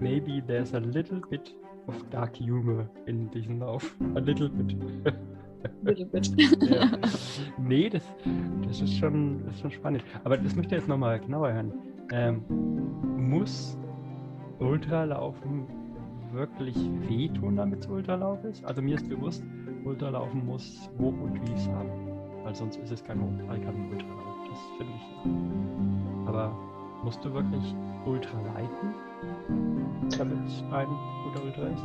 maybe there's a little bit of dark humor in diesem Lauf. A little bit. Little bit. ja. Nee, das, das ist, schon, das ist schon spannend. Aber das möchte ich jetzt nochmal genauer hören. Ähm, muss Ultralaufen wirklich wehtun, damit es Ultralauf ist? Also mir ist bewusst, Ultralaufen muss wo und wie es haben. Weil sonst ist es kein, kein Ultralauf. Das finde ich. Aber musst du wirklich Ultra leiten, damit es ein guter Ultra ist?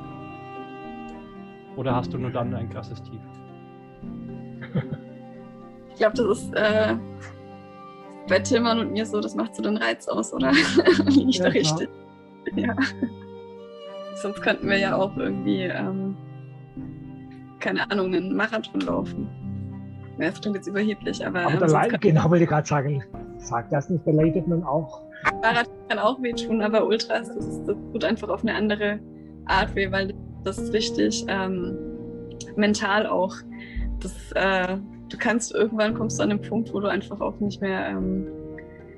Oder hast du nur dann ein krasses Tief? Ich glaube, das ist äh, bei Tillmann und mir so, das macht so den Reiz aus, oder? Liege ich Ja, da klar. richtig? Ja. Sonst könnten wir ja auch irgendwie, ähm, keine Ahnung, einen Marathon laufen. Ja, das klingt jetzt überheblich, aber, Aber ähm, genau, wollte ich gerade sagen, sagt das nicht, da leidet man auch. Marathon kann auch wehtun, aber Ultras, das, ist, das tut einfach auf eine andere Art weh, weil das ist richtig ähm, mental auch. Das, äh, du kannst irgendwann kommst du an den Punkt, wo du einfach auch nicht mehr, ähm,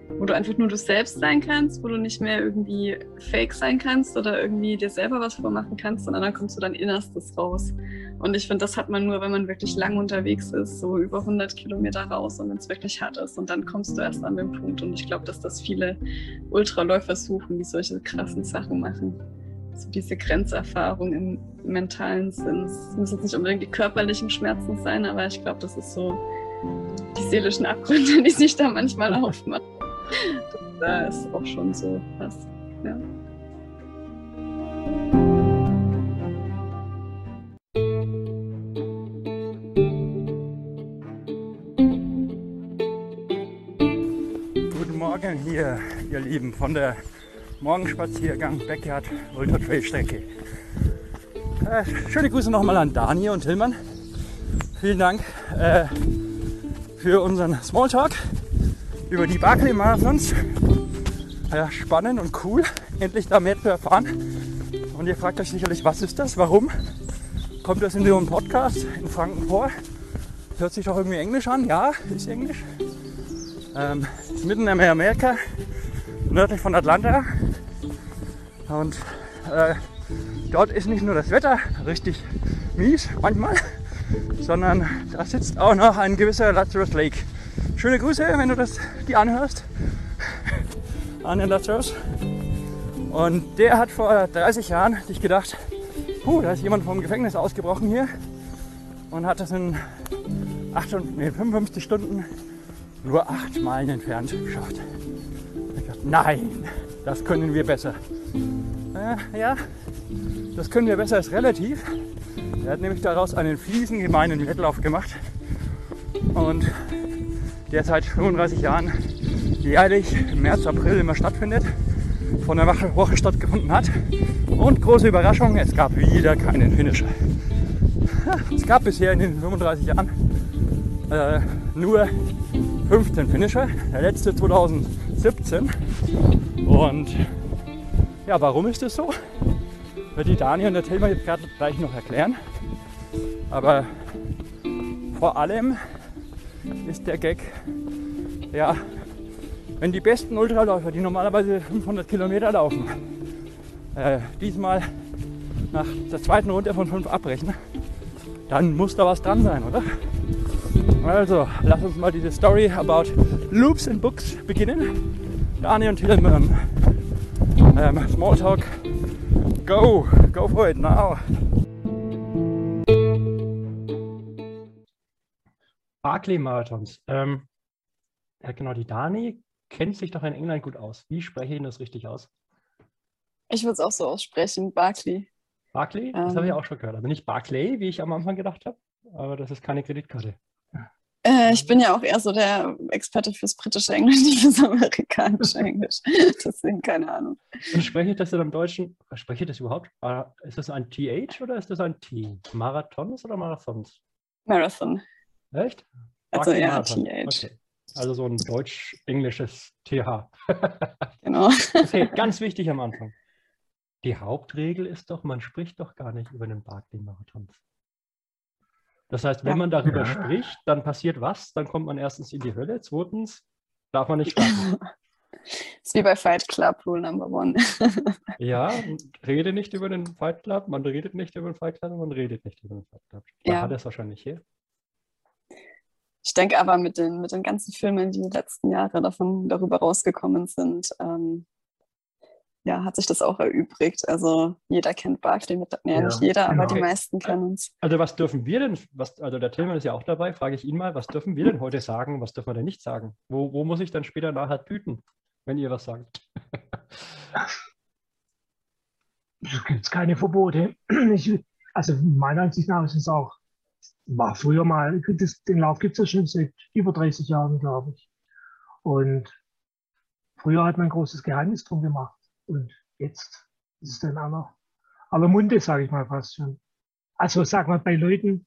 wo du einfach nur du selbst sein kannst, wo du nicht mehr irgendwie fake sein kannst oder irgendwie dir selber was vormachen kannst, sondern dann kommst du dein Innerstes raus. Und ich finde, das hat man nur, wenn man wirklich lang unterwegs ist, so über 100 Kilometer raus und wenn es wirklich hart ist. Und dann kommst du erst an den Punkt. Und ich glaube, dass das viele Ultraläufer suchen, die solche krassen Sachen machen. So diese Grenzerfahrung im mentalen Sinn. Es müssen jetzt nicht unbedingt die körperlichen Schmerzen sein, aber ich glaube, das ist so die seelischen Abgründe, die sich da manchmal aufmachen. Da ist auch schon so was. Ja. Guten Morgen hier, ihr Lieben, von der Morgenspaziergang Backyard Ultra Trail Strecke. Äh, schöne Grüße nochmal an Dani und Tillmann. Vielen Dank äh, für unseren Smalltalk über die Barclay Marathons. Ja, spannend und cool, endlich da mehr zu erfahren. Und ihr fragt euch sicherlich, was ist das? Warum? Kommt das in so einem Podcast in Franken vor? Hört sich doch irgendwie Englisch an? Ja, ist Englisch. Ähm, ist mitten in Amerika, nördlich von Atlanta. Und äh, dort ist nicht nur das Wetter richtig mies manchmal, sondern da sitzt auch noch ein gewisser Lazarus Lake. Schöne Grüße, wenn du das die anhörst, an Lazarus. Und der hat vor 30 Jahren sich gedacht, puh, da ist jemand vom Gefängnis ausgebrochen hier und hat das in 8, nee, 55 Stunden nur acht Meilen entfernt geschafft. Ich dachte, nein, das können wir besser. Äh, ja, das können wir besser ist relativ. Er hat nämlich daraus einen fiesen, gemeinen Wettlauf gemacht. Und der seit 35 Jahren jährlich im März, April immer stattfindet. Von der Woche stattgefunden hat. Und große Überraschung, es gab wieder keinen Finisher. Es gab bisher in den 35 Jahren äh, nur 15 Finisher, der letzte 2017. Und ja, warum ist das so? Wird die Dani und der Tillmann jetzt gerade gleich noch erklären. Aber vor allem ist der Gag, ja, wenn die besten Ultraläufer, die normalerweise 500 Kilometer laufen, äh, diesmal nach der zweiten Runde von 5 abbrechen, dann muss da was dran sein, oder? Also, lass uns mal diese Story about Loops and Books beginnen. Dani und Tillmann. Ähm, Smalltalk. Go! Go for it now! Barclay-Marathons. Ähm, ja, genau, die Dani kennt sich doch in England gut aus. Wie spreche ich das richtig aus? Ich würde es auch so aussprechen, Barkley. Barclay? Das habe ich Ähm. auch schon gehört. Also nicht Barclay, wie ich am Anfang gedacht habe, aber das ist keine Kreditkarte. Äh, ich bin ja auch eher so der Experte fürs britische Englisch, nicht fürs amerikanische Englisch. Deswegen keine Ahnung. Und spreche ich das dann im Deutschen? Spreche ich das überhaupt? Ist das ein TH oder ist das ein T? Marathons oder Marathons? Marathon. Echt? Also ja. TH. Okay. Also so ein deutsch-englisches TH. Genau. Okay, ganz wichtig am Anfang. Die Hauptregel ist doch, man spricht doch gar nicht über den Barclay-Marathons. Das heißt, wenn Ja. man darüber Ja. spricht, dann passiert was? Dann kommt man erstens in die Hölle, zweitens darf man nicht starten. ist wie bei Fight Club, Rule Number One. Ja, rede nicht über den Fight Club, man redet nicht über den Fight Club, man redet nicht über den Fight Club. Da Ja. hat er es wahrscheinlich hier. Ich denke aber mit den, mit den ganzen Filmen, die die letzten Jahre davon, darüber rausgekommen sind, ähm, ja, hat sich das auch erübrigt. Also jeder kennt Barclay, mit, ja, Ja, nicht jeder, aber genau. die meisten kennen uns. Also was dürfen wir denn, was, also der Tillmann ist ja auch dabei, frage ich ihn mal, was dürfen wir denn heute sagen, was dürfen wir denn nicht sagen? Wo, wo muss ich dann später nachher tüten, wenn ihr was sagt? Da gibt es keine Verbote. Ich, also meiner Ansicht nach ist es auch, war früher mal, das, den Lauf gibt es ja schon seit über 30 Jahren, glaube ich. Und früher hat man ein großes Geheimnis drum gemacht. Und jetzt ist es dann auch noch aller Munde, sage ich mal fast schon. Also sag mal bei Leuten,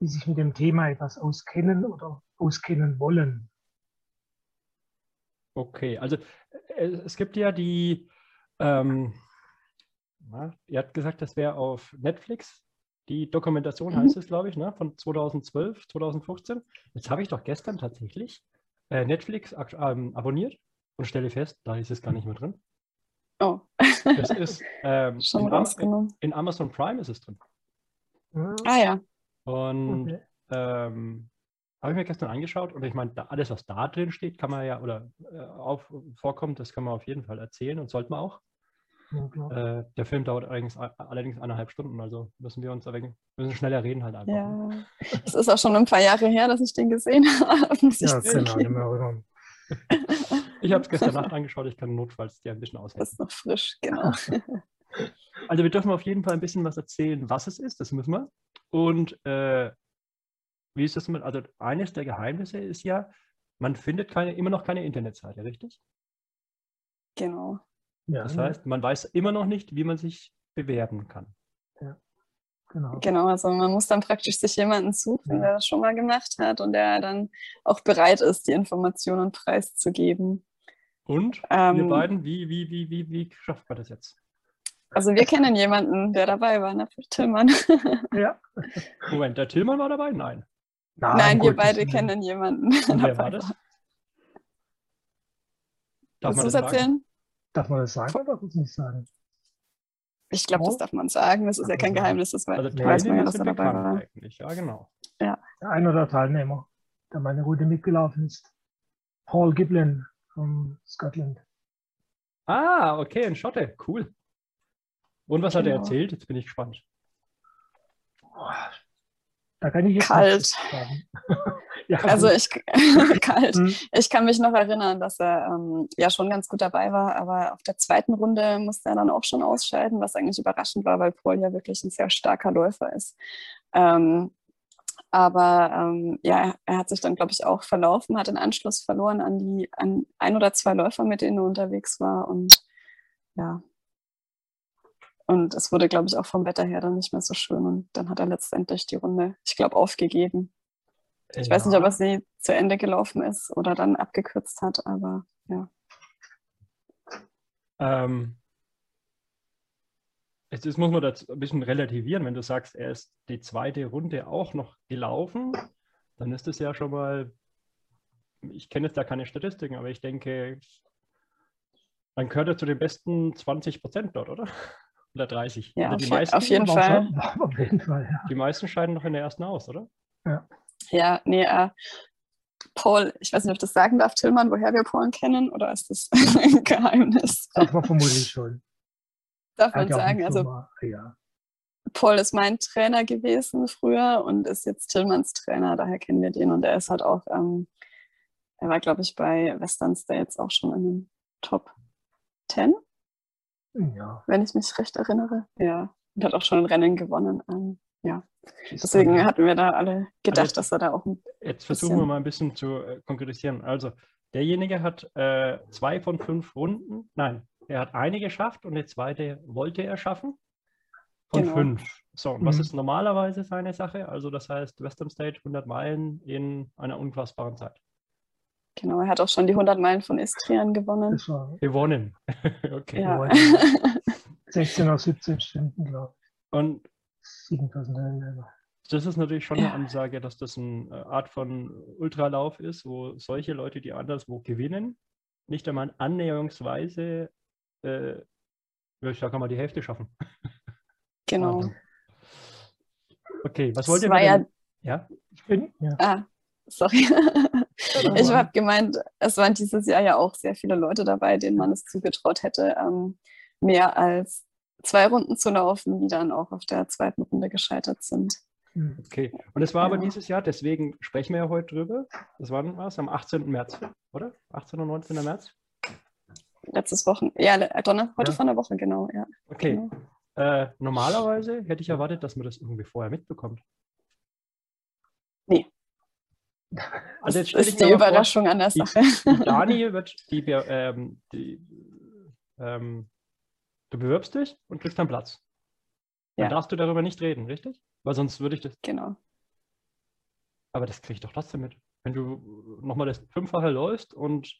die sich mit dem Thema etwas auskennen oder auskennen wollen. Okay, also äh, es gibt ja die, ähm, na, ihr habt gesagt, das wäre auf Netflix. Die Dokumentation Mhm. heißt es, glaube ich, ne, von 2012, 2015. Jetzt habe ich doch gestern tatsächlich äh, Netflix ähm, abonniert und stelle fest, da ist es gar nicht mehr drin. Oh, Das ist ähm, schon in, rausgenommen. in Amazon Prime ist es drin. Ah ja, Und okay. ähm, habe ich mir gestern angeschaut und ich meine, da, alles, was da drin steht, kann man ja oder äh, auf, vorkommt, das kann man auf jeden Fall erzählen und sollte man auch. Ja, klar. Äh, der Film dauert allerdings, allerdings eineinhalb Stunden, also müssen wir uns ein wenig, müssen schneller reden halt einfach. ne? ja. Es ist auch schon ein paar Jahre her, dass ich den gesehen habe. Ja, das kann ich habe es gestern Nacht angeschaut, ich kann notfalls dir ein bisschen Das aushelfen. ist noch frisch, genau. Also wir dürfen auf jeden Fall ein bisschen was erzählen, was es ist, das müssen wir. Und äh, wie ist das mit, also eines der Geheimnisse ist ja, man findet keine, immer noch keine Internetseite, richtig? Genau. Ja, Das ne, heißt, man weiß immer noch nicht, wie man sich bewerben kann. genau. Genau, also man muss dann praktisch sich jemanden suchen, Ja. der das schon mal gemacht hat und der dann auch bereit ist, die Informationen preiszugeben. Und wir Ähm, beiden, wie, wie, wie, wie, wie schafft man das jetzt? Also wir kennen jemanden, der dabei war, ne? Tillmann. Ja. Moment, der Tillmann war dabei? Nein. Nein, um wir beide kennen jemanden. Und wer war das? Darf Willst man du es erzählen? Darf man das sagen oder darf man es nicht sagen? Ich glaube, das Oh. darf man sagen. Das ist ja kein Geheimnis. Das Also weiß, weiß man ja, dass er dabei war. eigentlich. Ja, genau. Einer der Teilnehmer, der meine Route mitgelaufen ist, Paul Giblin von Scotland. Ah, okay, ein Schotte. Cool. Und was hat er Genau. erzählt? Jetzt bin ich gespannt. Da kann ich jetzt Kalt. sagen. ja, Also ich kalt. Hm, Ich kann mich noch erinnern, dass er ähm, ja schon ganz gut dabei war, aber auf der zweiten Runde musste er dann auch schon ausscheiden, was eigentlich überraschend war, weil Paul ja wirklich ein sehr starker Läufer ist. Ähm, aber ähm, ja, er hat sich dann, glaube ich, auch verlaufen, hat den Anschluss verloren an die an ein oder zwei Läufer, mit denen er unterwegs war. Und ja. Und es wurde, glaube ich, auch vom Wetter her dann nicht mehr so schön. Und dann hat er letztendlich die Runde, ich glaube, aufgegeben. Ich weiß nicht, ob er sie zu Ende gelaufen ist oder dann abgekürzt hat, aber ja. Ähm, jetzt, jetzt muss man das ein bisschen relativieren. Wenn du sagst, er ist die zweite Runde auch noch gelaufen, dann ist es ja schon mal, ich kenne jetzt da keine Statistiken, aber ich denke, dann gehört er zu den besten 20 Prozent dort, oder? Oder 30. Ja, Also auf die, je- meisten, auf jeden Fall. auf jeden Fall, ja. die meisten scheiden noch in der ersten aus, oder? Ja, nee, äh, Paul, ich weiß nicht, ob ich das sagen darf, Tillmann, woher wir Paul kennen, oder ist das ein Geheimnis? Darf man vermutlich schon. Darf man ja sagen. Also Firma, ja. Paul ist mein Trainer gewesen früher und ist jetzt Tillmanns Trainer, daher kennen wir den und er ist halt auch, ähm, er war, glaube ich, bei Western States auch schon in den Top 10, ja. wenn ich mich recht erinnere. Ja, und hat auch schon ein Rennen gewonnen. Ähm, ja, deswegen hatten wir da alle gedacht, jetzt- dass er da auch ein Jetzt versuchen wir mal ein bisschen zu äh, konkretisieren. Also, derjenige hat äh, zwei von fünf Runden, nein, er hat eine geschafft und die zweite wollte er schaffen. Von Genau. fünf. So, und was Mhm. ist normalerweise seine Sache? Also, das heißt, Western State 100 Meilen in einer unfassbaren Zeit. Genau, er hat auch schon die 100 Meilen von Istrian gewonnen. Das war Gewonnen. okay. Ja. gewonnen. 16 oder 17 Stunden, glaube Und ich. 7000 Höhenmeter. das ist natürlich schon eine. Ansage, dass das eine Art von Ultralauf ist, wo solche Leute, die anderswo gewinnen, nicht einmal annäherungsweise, äh, ja, ich sage mal, die Hälfte schaffen. Genau. Okay, was wollt ihr war mit ja- Ja, Ich bin, ja. Ah, sorry. Ich habe gemeint, es waren dieses Jahr ja auch sehr viele Leute dabei, denen man es zugetraut hätte, ähm, mehr als zwei Runden zu laufen, die dann auch auf der zweiten Runde gescheitert sind. Hm. okay. Und es war aber Ja. dieses Jahr, deswegen sprechen wir ja heute drüber. Das war was? Am 18. März, oder? 18. und 19. März? Letztes Wochen, ja, le- Donner, heute Ja. von der Woche, genau, ja. Okay. Genau. Äh, normalerweise hätte ich erwartet, dass man das irgendwie vorher mitbekommt. Nee. Also Das jetzt dich ist die mal vor, Überraschung an der die- Sache. Die Dani wird, die, ähm, die ähm, du bewirbst dich und kriegst dann Platz. Dann Ja. darfst du darüber nicht reden, richtig? Weil sonst würde ich das, Genau. aber das kriege ich doch trotzdem mit. Wenn du nochmal das Fünffache läufst und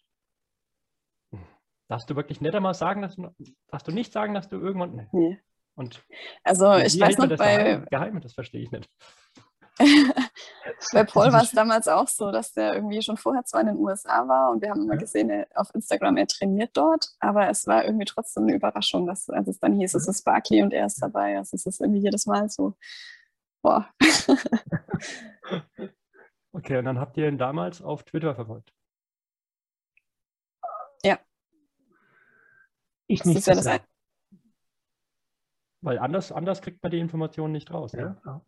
darfst du wirklich nicht einmal sagen, dass du, darfst du nicht sagen, dass du irgendwann, nee. Nee. Und Also ich weiß noch, das bei, geheim? Das verstehe ich nicht. Bei Paul war es damals auch so, dass der irgendwie schon vorher zwar in den USA war und wir haben immer Ja. gesehen, er, auf Instagram, er trainiert dort, aber es war irgendwie trotzdem eine Überraschung, dass, als es dann hieß, es ist Barkley und er ist dabei. Also es ist irgendwie jedes Mal so, boah, Okay, und dann habt ihr ihn damals auf Twitter verfolgt. Ich das nicht. ja das ein, Weil anders, anders kriegt man die Informationen nicht raus. ja, Ja? klar.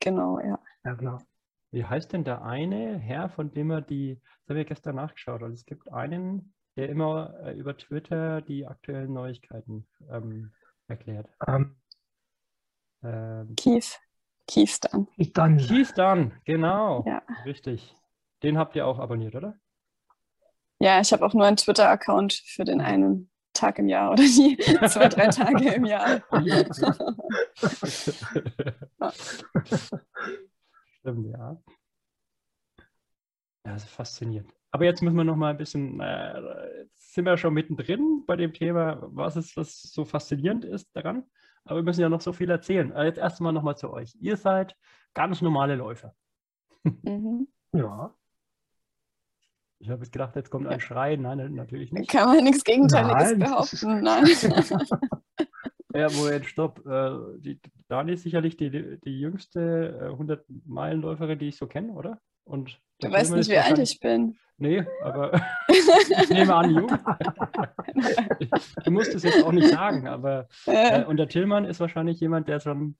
genau, ja. ja, klar. Wie heißt denn der eine Herr, von dem er die, das habe ich gestern nachgeschaut, also es gibt einen, der immer äh, über Twitter die aktuellen Neuigkeiten ähm, erklärt. Ähm, Ähm, Keith, Keith dann. Keith Dunn, genau, Ja. richtig. Den habt ihr auch abonniert, oder? Ja, ich habe auch nur einen Twitter-Account für den einen Tag im Jahr oder die zwei, drei Tage im Jahr. Stimmt, ja. Ja, das ist faszinierend. Aber jetzt müssen wir noch mal ein bisschen, äh, jetzt sind wir schon mittendrin bei dem Thema, was ist, was so faszinierend ist daran. Aber wir müssen ja noch so viel erzählen. Äh, jetzt erstmal noch mal zu euch. Ihr seid ganz normale Läufer. Mhm. Ja. Ich habe jetzt gedacht, jetzt kommt ein Schrei. Nein, natürlich nicht. Kann man nichts Gegenteiliges behaupten. Nein. Ja, Moment, stopp. Äh, die Dani ist sicherlich die, die jüngste äh, 100-Meilen-Läuferin, die ich so kenne, oder? Und Du weißt nicht, wie alt ich bin. Nee, aber ich nehme an, jung. du musst es jetzt auch nicht sagen, aber äh, und der Tillmann ist wahrscheinlich jemand, der schon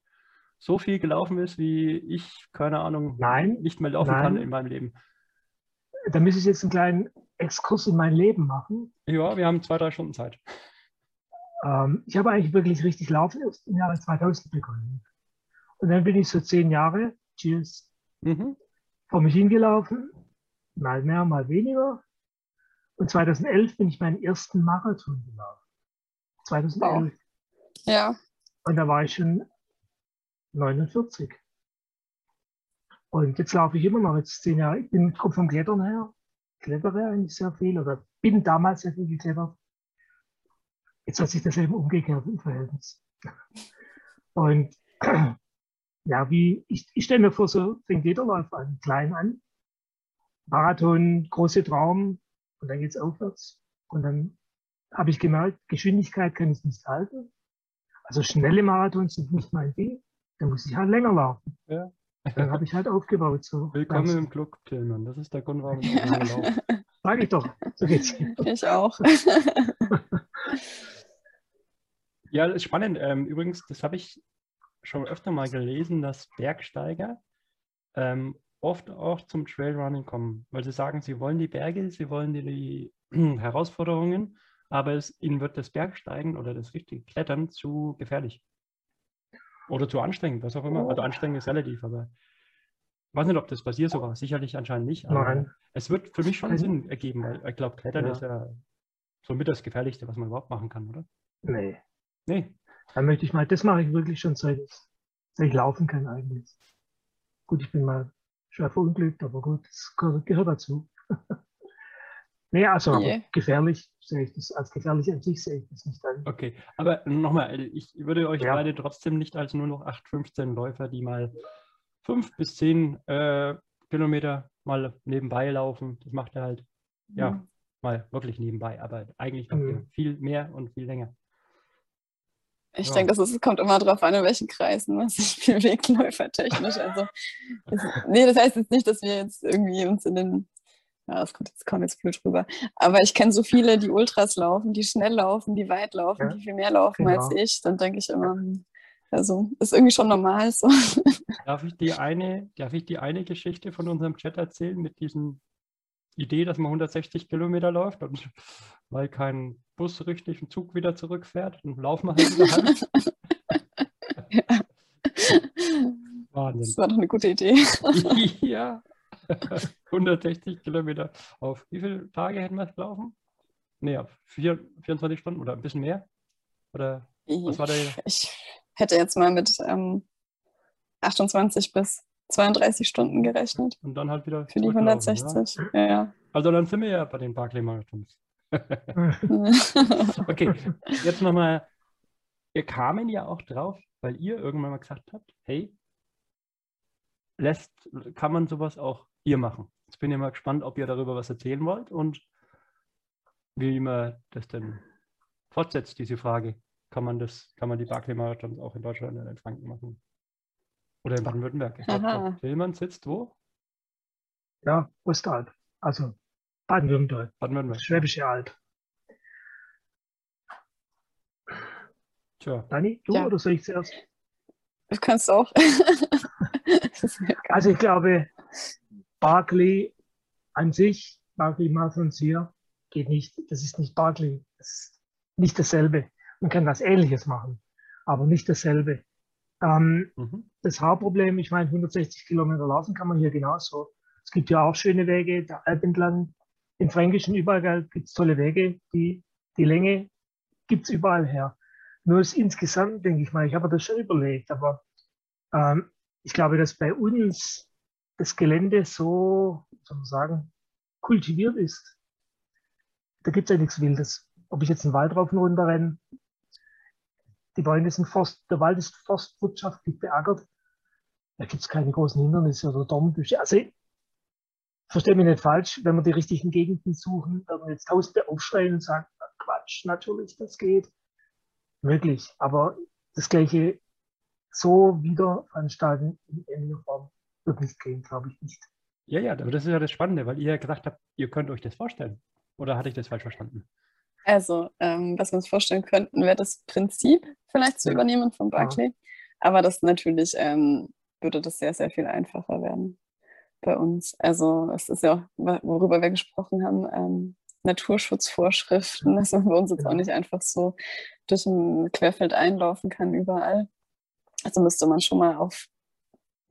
so viel gelaufen ist, wie ich, keine Ahnung, Nein, nicht mehr laufen kann nein. in meinem Leben. Da müsste ich jetzt einen kleinen Exkurs in mein Leben machen. Ja, wir haben zwei, drei Stunden Zeit. Ähm, ich habe eigentlich wirklich richtig laufen erst im Jahre 2000 begonnen. Und dann bin ich so zehn Jahre, cheers, Mhm. vor mich hingelaufen, mal mehr, mal weniger. Und 2011 bin ich meinen ersten Marathon gelaufen. 2011. ja, Und da war ich schon 49. Und jetzt laufe ich immer noch, jetzt zehn Jahre. Ich bin, komme vom Klettern her, klettere eigentlich sehr viel oder bin damals sehr viel geklettert. Jetzt hat sich das eben umgekehrt im Verhältnis. Und ja, wie, ich, ich stelle mir vor, so fängt jeder Läufer an, klein an. Marathon, große Traum und dann geht's aufwärts. Und dann habe ich gemerkt, Geschwindigkeit kann ich nicht halten. Also schnelle Marathons sind nicht mein Ding. Da muss ich halt länger laufen. Ja. Dann habe ich halt aufgebaut. So. Willkommen Ganz- im Club, Tillmann. Das ist der Grund, warum ich laufe. Sag ich doch. So geht's. ich auch. Ja, das ist spannend. Ähm, übrigens, das habe ich schon öfter mal gelesen, dass Bergsteiger ähm, oft auch zum Trailrunning kommen, weil sie sagen, sie wollen die Berge, sie wollen die, die Herausforderungen, aber es, ihnen wird das Bergsteigen oder das richtige Klettern zu gefährlich. Oder zu anstrengend, was auch immer. Also anstrengend ist relativ, aber ich weiß nicht, ob das bei dir so war. Sicherlich anscheinend nicht. Aber Nein. es wird für mich schon Sinn ergeben, weil ich glaube, Klettern Ja. ist ja somit das Gefährlichste, was man überhaupt machen kann, oder? Nee. Nee. Dann möchte ich mal, das mache ich wirklich schon seit ich, seit ich laufen kann eigentlich. Gut, ich bin mal schwer verunglückt, aber gut, das gehört, dazu. nee, also Je. gefährlich sehe ich das, als gefährlich an sich sehe ich das nicht an. Okay, aber nochmal, ich würde euch Ja. beide trotzdem nicht als nur noch 8, 15 Läufer, die mal 5 bis 10 äh, Kilometer mal nebenbei laufen. Das macht ihr halt, ja, Mal wirklich nebenbei, aber eigentlich noch Mhm. viel mehr und viel länger. Ich Ja. denke, es kommt immer darauf an, in welchen Kreisen man sich bewegt, läufertechnisch. Also, nee, das heißt jetzt nicht, dass wir jetzt irgendwie uns in den, ja, das kommt jetzt, kommt jetzt blöd rüber. Aber ich kenne so viele, die Ultras laufen, die schnell laufen, die weit laufen, Ja, die viel mehr laufen als genau. ich. Dann denke ich immer, also ist irgendwie schon normal so. Darf ich die eine, darf ich die eine Geschichte von unserem Chat erzählen mit diesem Idee, dass man 160 Kilometer läuft und weil kein Bus richtig ein Zug wieder zurückfährt, dann laufen wir halt wieder halb. Das Wahnsinn. war doch eine gute Idee. ja. 160 Kilometer auf wie viele Tage hätten wir es gelaufen? Nee, auf vier, 24 Stunden oder ein bisschen mehr? Oder was war der? Ich hätte jetzt mal mit ähm, 28 bis 32 Stunden gerechnet Und dann halt wieder für die zurücklaufen, 160. Ja, ja. Also dann sind wir ja bei den Barclay-Marathons. Okay, jetzt nochmal. Wir kamen ja auch drauf, weil ihr irgendwann mal gesagt habt, hey, lässt, kann man sowas auch hier machen? Jetzt bin ich mal gespannt, ob ihr darüber was erzählen wollt und wie man das denn fortsetzt, diese Frage. Kann man das, kann man die Barclay-Marathons auch in Deutschland oder in Franken machen? Oder in Baden-Württemberg? Ich glaube, Tillmann sitzt wo? Ja, Ostalb. Also Baden-Württemberg, Baden-Württemberg. Schwäbische Alb. Tja, Dani, du Ja. oder soll ich zuerst? Du kannst auch. Also ich glaube, Barclay an sich, Barclay Marathons hier, geht nicht. Das ist nicht Barclay. Das ist nicht dasselbe. Man kann was Ähnliches machen, aber nicht dasselbe. Ähm, mhm. Das Hauptproblem, ich meine, 160 Kilometer laufen kann man hier genauso. Es gibt ja auch schöne Wege, der Alp entlang, im Fränkischen überall gibt es tolle Wege. Die, die Länge gibt es überall her. Nur ist insgesamt, denke ich mal, ich habe das schon überlegt, aber ähm, ich glaube, dass bei uns das Gelände so, soll man sagen, kultiviert ist. Da gibt es ja nichts Wildes. Ob ich jetzt einen Wald rauf und runter renne, die Bäume sind Forst, der Wald ist forstwirtschaftlich beackert. Da gibt es keine großen Hindernisse oder Dornbüsche. Also, verstehe mich nicht falsch, wenn wir die richtigen Gegenden suchen, werden jetzt Tausende aufschreien und sagen, "Na, Quatsch, natürlich, das geht. Möglich, aber das Gleiche so wieder veranstalten in ähnlicher Form wird nicht gehen, glaube ich nicht. Ja, ja, aber das ist ja das Spannende, weil ihr ja gesagt habt, ihr könnt euch das vorstellen. Oder hatte ich das falsch verstanden? Also, ähm, was wir uns vorstellen könnten, wäre das Prinzip vielleicht zu Ja. übernehmen von Barclay. Aber das natürlich ähm, würde das sehr, sehr viel einfacher werden bei uns. Also es ist ja auch, worüber wir gesprochen haben, ähm, Naturschutzvorschriften, dass man bei uns jetzt auch nicht einfach so durch ein Querfeld einlaufen kann überall. Also müsste man schon mal auf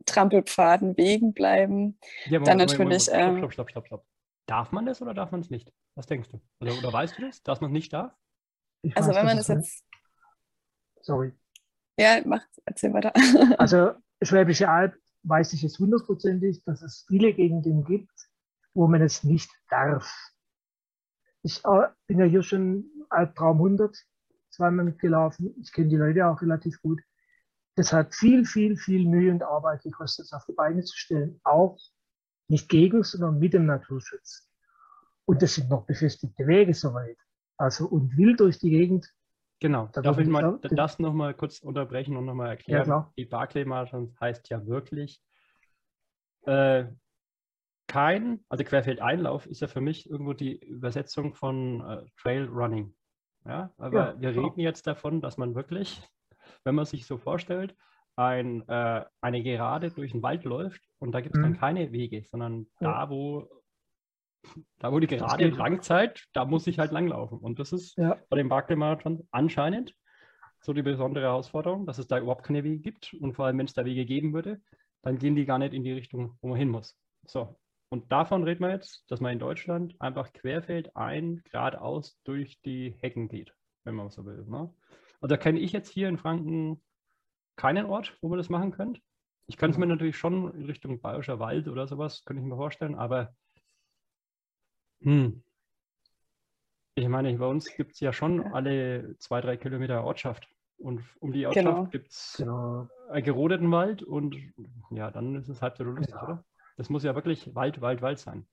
Trampelpfaden, Wegen bleiben. Ja, Dann Moment, Moment, natürlich, Moment, ähm, Stopp, stopp, stopp, stopp. Darf man das oder darf man es nicht? Was denkst du? Oder, oder weißt du das, dass man es nicht darf? Ich Also weiß, wenn man das es- jetzt, Sorry. ja, mach, erzähl weiter. Also Schwäbische Alb weiß ich jetzt hundertprozentig, dass es viele Gegenden gibt, wo man es nicht darf. Ich äh, bin ja hier schon Albtraum 100 zweimal mitgelaufen. Ich kenne die Leute auch relativ gut. Das hat viel, viel, viel Mühe und Arbeit gekostet, es auf die Beine zu stellen. Auch nicht gegen, sondern mit dem Naturschutz. Und das sind noch befestigte Wege soweit. Also und wild durch die Gegend. Genau. Da Darf ich mal sagen, das nochmal kurz unterbrechen und nochmal erklären? klar. Die Barclay Marathons heißt ja wirklich äh, kein, also Querfeldeinlauf ist ja für mich irgendwo die Übersetzung von äh, Trail Running. Ja, aber Ja, wir klar. reden jetzt davon, dass man wirklich, wenn man sich so vorstellt, ein, äh, eine Gerade durch den Wald läuft und da gibt es dann Mhm. keine Wege, sondern Ja. da, wo da, wo die Gerade geht. langzeit, da muss ich halt langlaufen. Und das ist Ja. bei dem Barclay-Marathon anscheinend so die besondere Herausforderung, dass es da überhaupt keine Wege gibt. Und vor allem, wenn es da Wege geben würde, dann gehen die gar nicht in die Richtung, wo man hin muss. So, und davon reden wir jetzt, dass man in Deutschland einfach querfeld ein, geradeaus durch die Hecken geht, wenn man so will. Ne? Also da kenne ich jetzt hier in Franken keinen Ort, wo man das machen könnte. Ich könnte es mir natürlich schon in Richtung Bayerischer Wald oder sowas, könnte ich mir vorstellen, aber hm, ich meine, bei uns gibt es ja schon Ja. alle zwei, drei Kilometer Ortschaft. Und um die Genau. Ortschaft gibt es Genau. einen gerodeten Wald und ja, dann ist es halb so lustig, Ja. oder? Das muss ja wirklich Wald, Wald, Wald sein.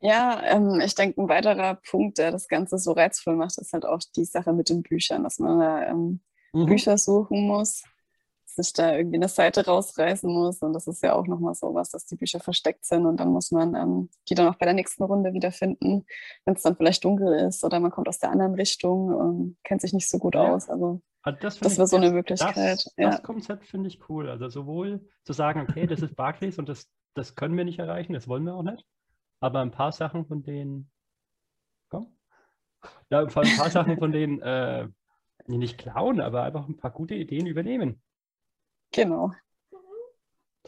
Ja, ähm, ich denke, ein weiterer Punkt, der das Ganze so reizvoll macht, ist halt auch die Sache mit den Büchern, dass man da ähm, Mhm. Bücher suchen muss, sich da irgendwie eine Seite rausreißen muss. Und das ist ja auch nochmal so was, dass die Bücher versteckt sind und dann muss man ähm, die dann auch bei der nächsten Runde wiederfinden, wenn es dann vielleicht dunkel ist oder man kommt aus der anderen Richtung und kennt sich nicht so gut Ja. aus. Also Also das Das wäre so eine Möglichkeit, Das, ja. das Konzept finde ich cool. Also sowohl zu sagen, okay, das ist Barclays und das, das können wir nicht erreichen, das wollen wir auch nicht. Aber ein paar Sachen von denen, komm, ja, ein paar ein paar Sachen von denen äh, nicht klauen, aber einfach ein paar gute Ideen übernehmen. Genau.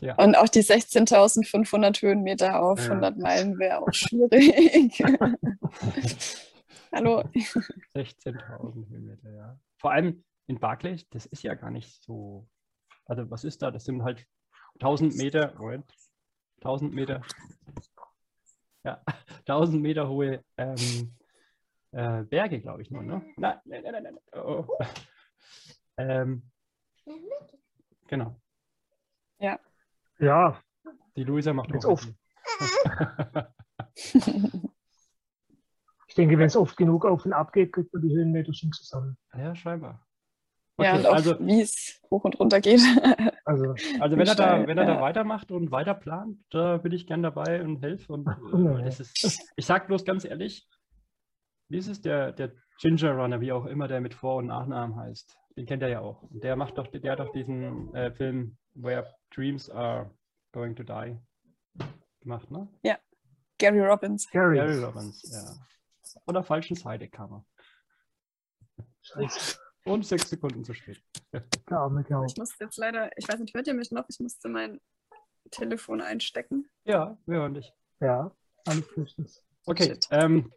Ja. Und auch die 16.500 Höhenmeter auf Ja. 100 Meilen wäre auch schwierig. Hallo. 16.000 Höhenmeter, ja. Vor allem in Barclays, das ist ja gar nicht so. Also, was ist da? Das sind halt 1000 Meter, Moment, 1000 Meter, ja, 1000 Meter hohe ähm, äh, Berge, glaube ich nur, ne? Nein, nein, nein, nein, nein. Oh. Ähm, genau, Ja, die Luisa macht Jetzt auch ich denke, wenn es oft genug auf und ab geht, kriegt man die Höhenmeter schon zusammen. Ja, scheinbar. ja, Okay, und auch also, wie es hoch und runter geht. Also, Also wenn er da, wenn er da ja. weitermacht und weiter plant, da bin ich gern dabei und helfe. Und äh, ist, ich sag bloß ganz ehrlich, wie ist es der, der Ginger Runner, wie auch immer der mit Vor- und Nachnamen heißt? Den kennt er ja auch. Der macht doch, der hat doch diesen äh, Film Where Dreams Are Going to Die gemacht, ne? Gary Robbins. Gary. Gary Robbins, ja. Von der falschen Seite kam er. Scheiße, Und sechs Sekunden zu spät. Ich muss jetzt leider, ich weiß nicht, hört ihr mich noch? Ich musste mein Telefon einstecken. Ja, wir hören dich. Ja, alles bestens. Okay. Ähm,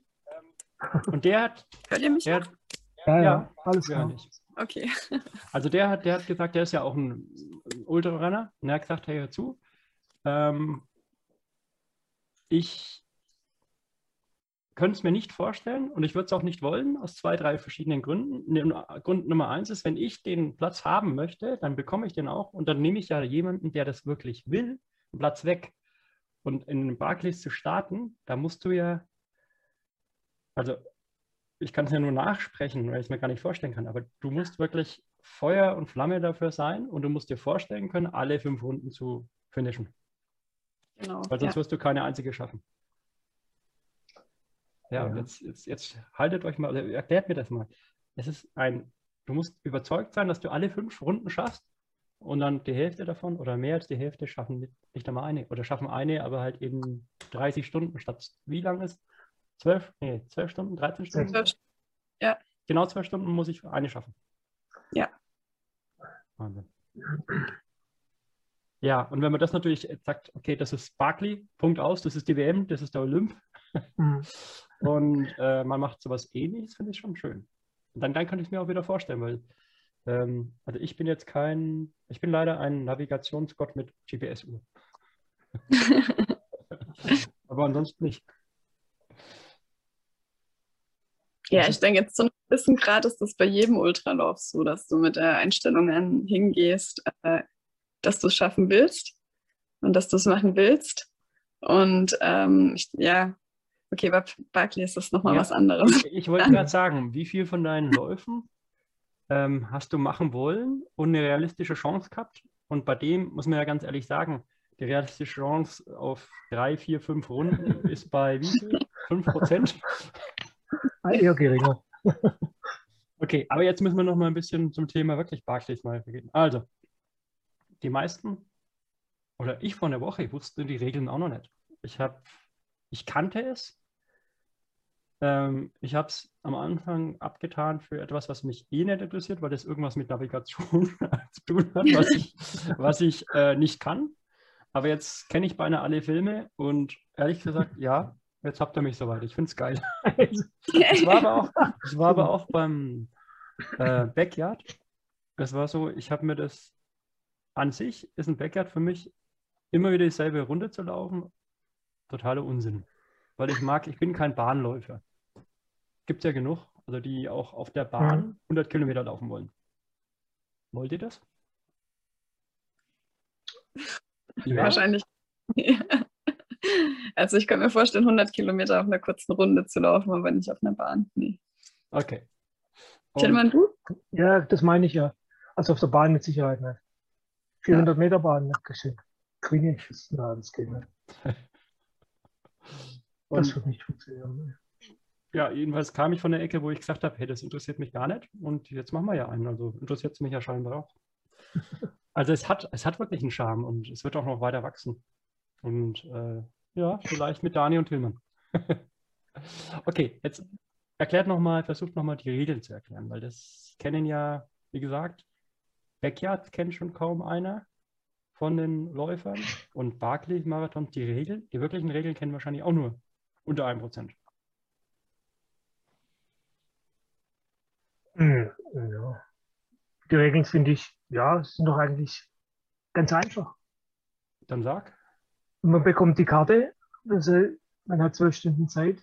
und der hat, Hört ihr mich? der noch? hat, Ja, ja, Ja, alles wir hören klar. dich. Okay. Also der hat, der hat gesagt, der ist ja auch ein Ultrarunner. Und er hat gesagt, hey, hör zu. Ähm, ich könnte es mir nicht vorstellen und ich würde es auch nicht wollen, aus zwei, drei verschiedenen Gründen. Ne- Grund Nummer eins ist, wenn ich den Platz haben möchte, dann bekomme ich den auch und dann nehme ich ja jemanden, der das wirklich will, einen Platz weg. Und in den Barclays zu starten, da musst du ja, also ich kann es ja nur nachsprechen, weil ich es mir gar nicht vorstellen kann, aber du musst wirklich Feuer und Flamme dafür sein und du musst dir vorstellen können, alle fünf Runden zu finishen. Genau. Weil sonst Ja. wirst du keine einzige schaffen. Ja, und Ja. jetzt, jetzt, jetzt haltet euch mal, oder erklärt mir das mal. Es ist ein, du musst überzeugt sein, dass du alle fünf Runden schaffst und dann die Hälfte davon oder mehr als die Hälfte schaffen nicht, einmal eine oder schaffen eine, aber halt in 30 Stunden statt wie lang ist? Zwölf? Nee, zwölf Stunden, 13 Stunden? Zwölf- Genau zwölf Stunden muss ich eine schaffen. Ja. Wahnsinn. Ja, und wenn man das natürlich sagt, okay, das ist Barkley, Punkt aus, das ist die WM, das ist der Olymp Hm. und äh, man macht sowas ähnliches, finde ich schon schön. Und dann, dann kann ich es mir auch wieder vorstellen, weil ähm, also ich bin jetzt kein, ich bin leider ein Navigationsgott mit GPS-Uhr. Aber ansonsten nicht. Ja, ich denke, jetzt zu einem gewissen Grad ist das bei jedem Ultralauf so, dass du mit der Einstellung an hingehst, äh, dass du es schaffen willst und dass du es machen willst. Und ähm, ich, ja, okay, bei Barclay ist das nochmal Ja. was anderes. Ich, ich wollte gerade sagen, wie viel von deinen Läufen ähm, hast du machen wollen und eine realistische Chance gehabt? Und bei dem muss man ja ganz ehrlich sagen, die realistische Chance auf drei, vier, fünf Runden ist bei wie viel? Fünf Prozent? Eher geringer. Okay, aber jetzt müssen wir noch mal ein bisschen zum Thema wirklich Barclays mal gehen. Also, die meisten oder ich vor einer Woche wusste die Regeln auch noch nicht. Ich habe, ich kannte es. Ähm, ich habe es am Anfang abgetan für etwas, was mich eh nicht interessiert, weil das irgendwas mit Navigation zu tun hat, was ich, was ich äh, nicht kann. Aber jetzt kenne ich beinahe alle Filme und ehrlich gesagt, ja, jetzt habt ihr mich soweit. Ich finde es geil. Es war aber auch, es war aber auch beim äh, Backyard. Es war so, ich habe mir das an sich, ist ein Backyard für mich, immer wieder dieselbe Runde zu laufen, totaler Unsinn. Weil ich mag, ich bin kein Bahnläufer. Gibt es ja genug, also die auch auf der Bahn 100 Kilometer laufen wollen. Wollt ihr das? Ja. Wahrscheinlich. Ja. Also ich kann mir vorstellen, 100 Kilometer auf einer kurzen Runde zu laufen, aber nicht auf einer Bahn. Nee. Okay. Tillmann, du? Ja, das meine ich ja. Also auf der Bahn mit Sicherheit nicht. 400 Meter Bahn nicht geschickt. Kriege ich. Na, das geht nicht. das Und wird nicht funktionieren. ja, jedenfalls kam ich von der Ecke, wo ich gesagt habe, hey, das interessiert mich gar nicht. Und jetzt machen wir ja einen. Also interessiert es mich ja scheinbar auch. Also es hat, es hat wirklich einen Charme und es wird auch noch weiter wachsen. Und äh, ja, vielleicht mit Dani und Tillmann. Okay, jetzt erklärt nochmal, versucht nochmal die Regeln zu erklären, weil das kennen ja, wie gesagt, Backyard kennt schon kaum einer von den Läufern und Barclay-Marathons, die Regeln, die wirklichen Regeln kennen wahrscheinlich auch nur unter einem Prozent. Hm, Ja. Die Regeln finde ich, ja, sind doch eigentlich ganz einfach. Dann sag. Man bekommt die Karte, also man hat zwölf Stunden Zeit,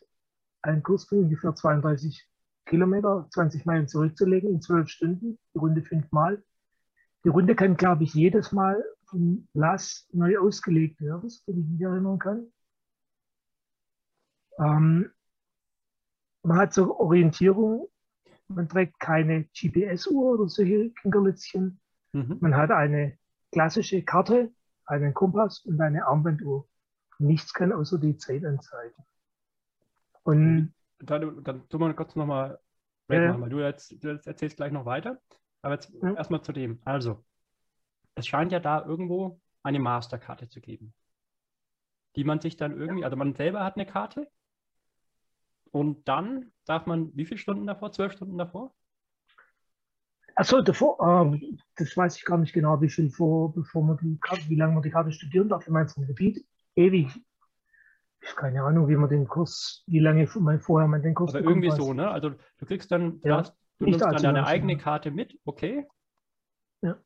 einen Kurs für ungefähr 32 Kilometer, 20 Meilen zurückzulegen in zwölf Stunden, die Runde fünfmal. Die Runde kann, glaube ich, jedes Mal von Lass neu ausgelegt werden, wenn ich mich erinnern kann. Ähm, man hat zur Orientierung, man trägt keine GPS-Uhr oder solche Kinkerlitzchen. Mhm. Man hat eine klassische Karte, einen Kompass und eine Armbanduhr. Nichts kann außer die Zeit anzeigen. Und Dann, dann tun wir kurz nochmal Ja, ja. weil du jetzt, du jetzt erzählst gleich noch weiter. Aber jetzt Ja. erstmal zu dem. Also, es scheint ja da irgendwo eine Masterkarte zu geben, die man sich dann irgendwie, also man selber hat eine Karte und dann darf man wie viele Stunden davor? Zwölf Stunden davor? Achso, davor, ähm, das weiß ich gar nicht genau, wie viel vor, bevor man die Karte, wie lange man die Karte studieren darf in meinem Gebiet. Ewig. Ich keine Ahnung, wie man den Kurs, wie lange man vorher man den Kurs Aber bekommen irgendwie weiß. so, ne? Also du kriegst dann, du, Ja, hast, du nimmst dann deine lang, eigene. Karte mit, okay. Ja.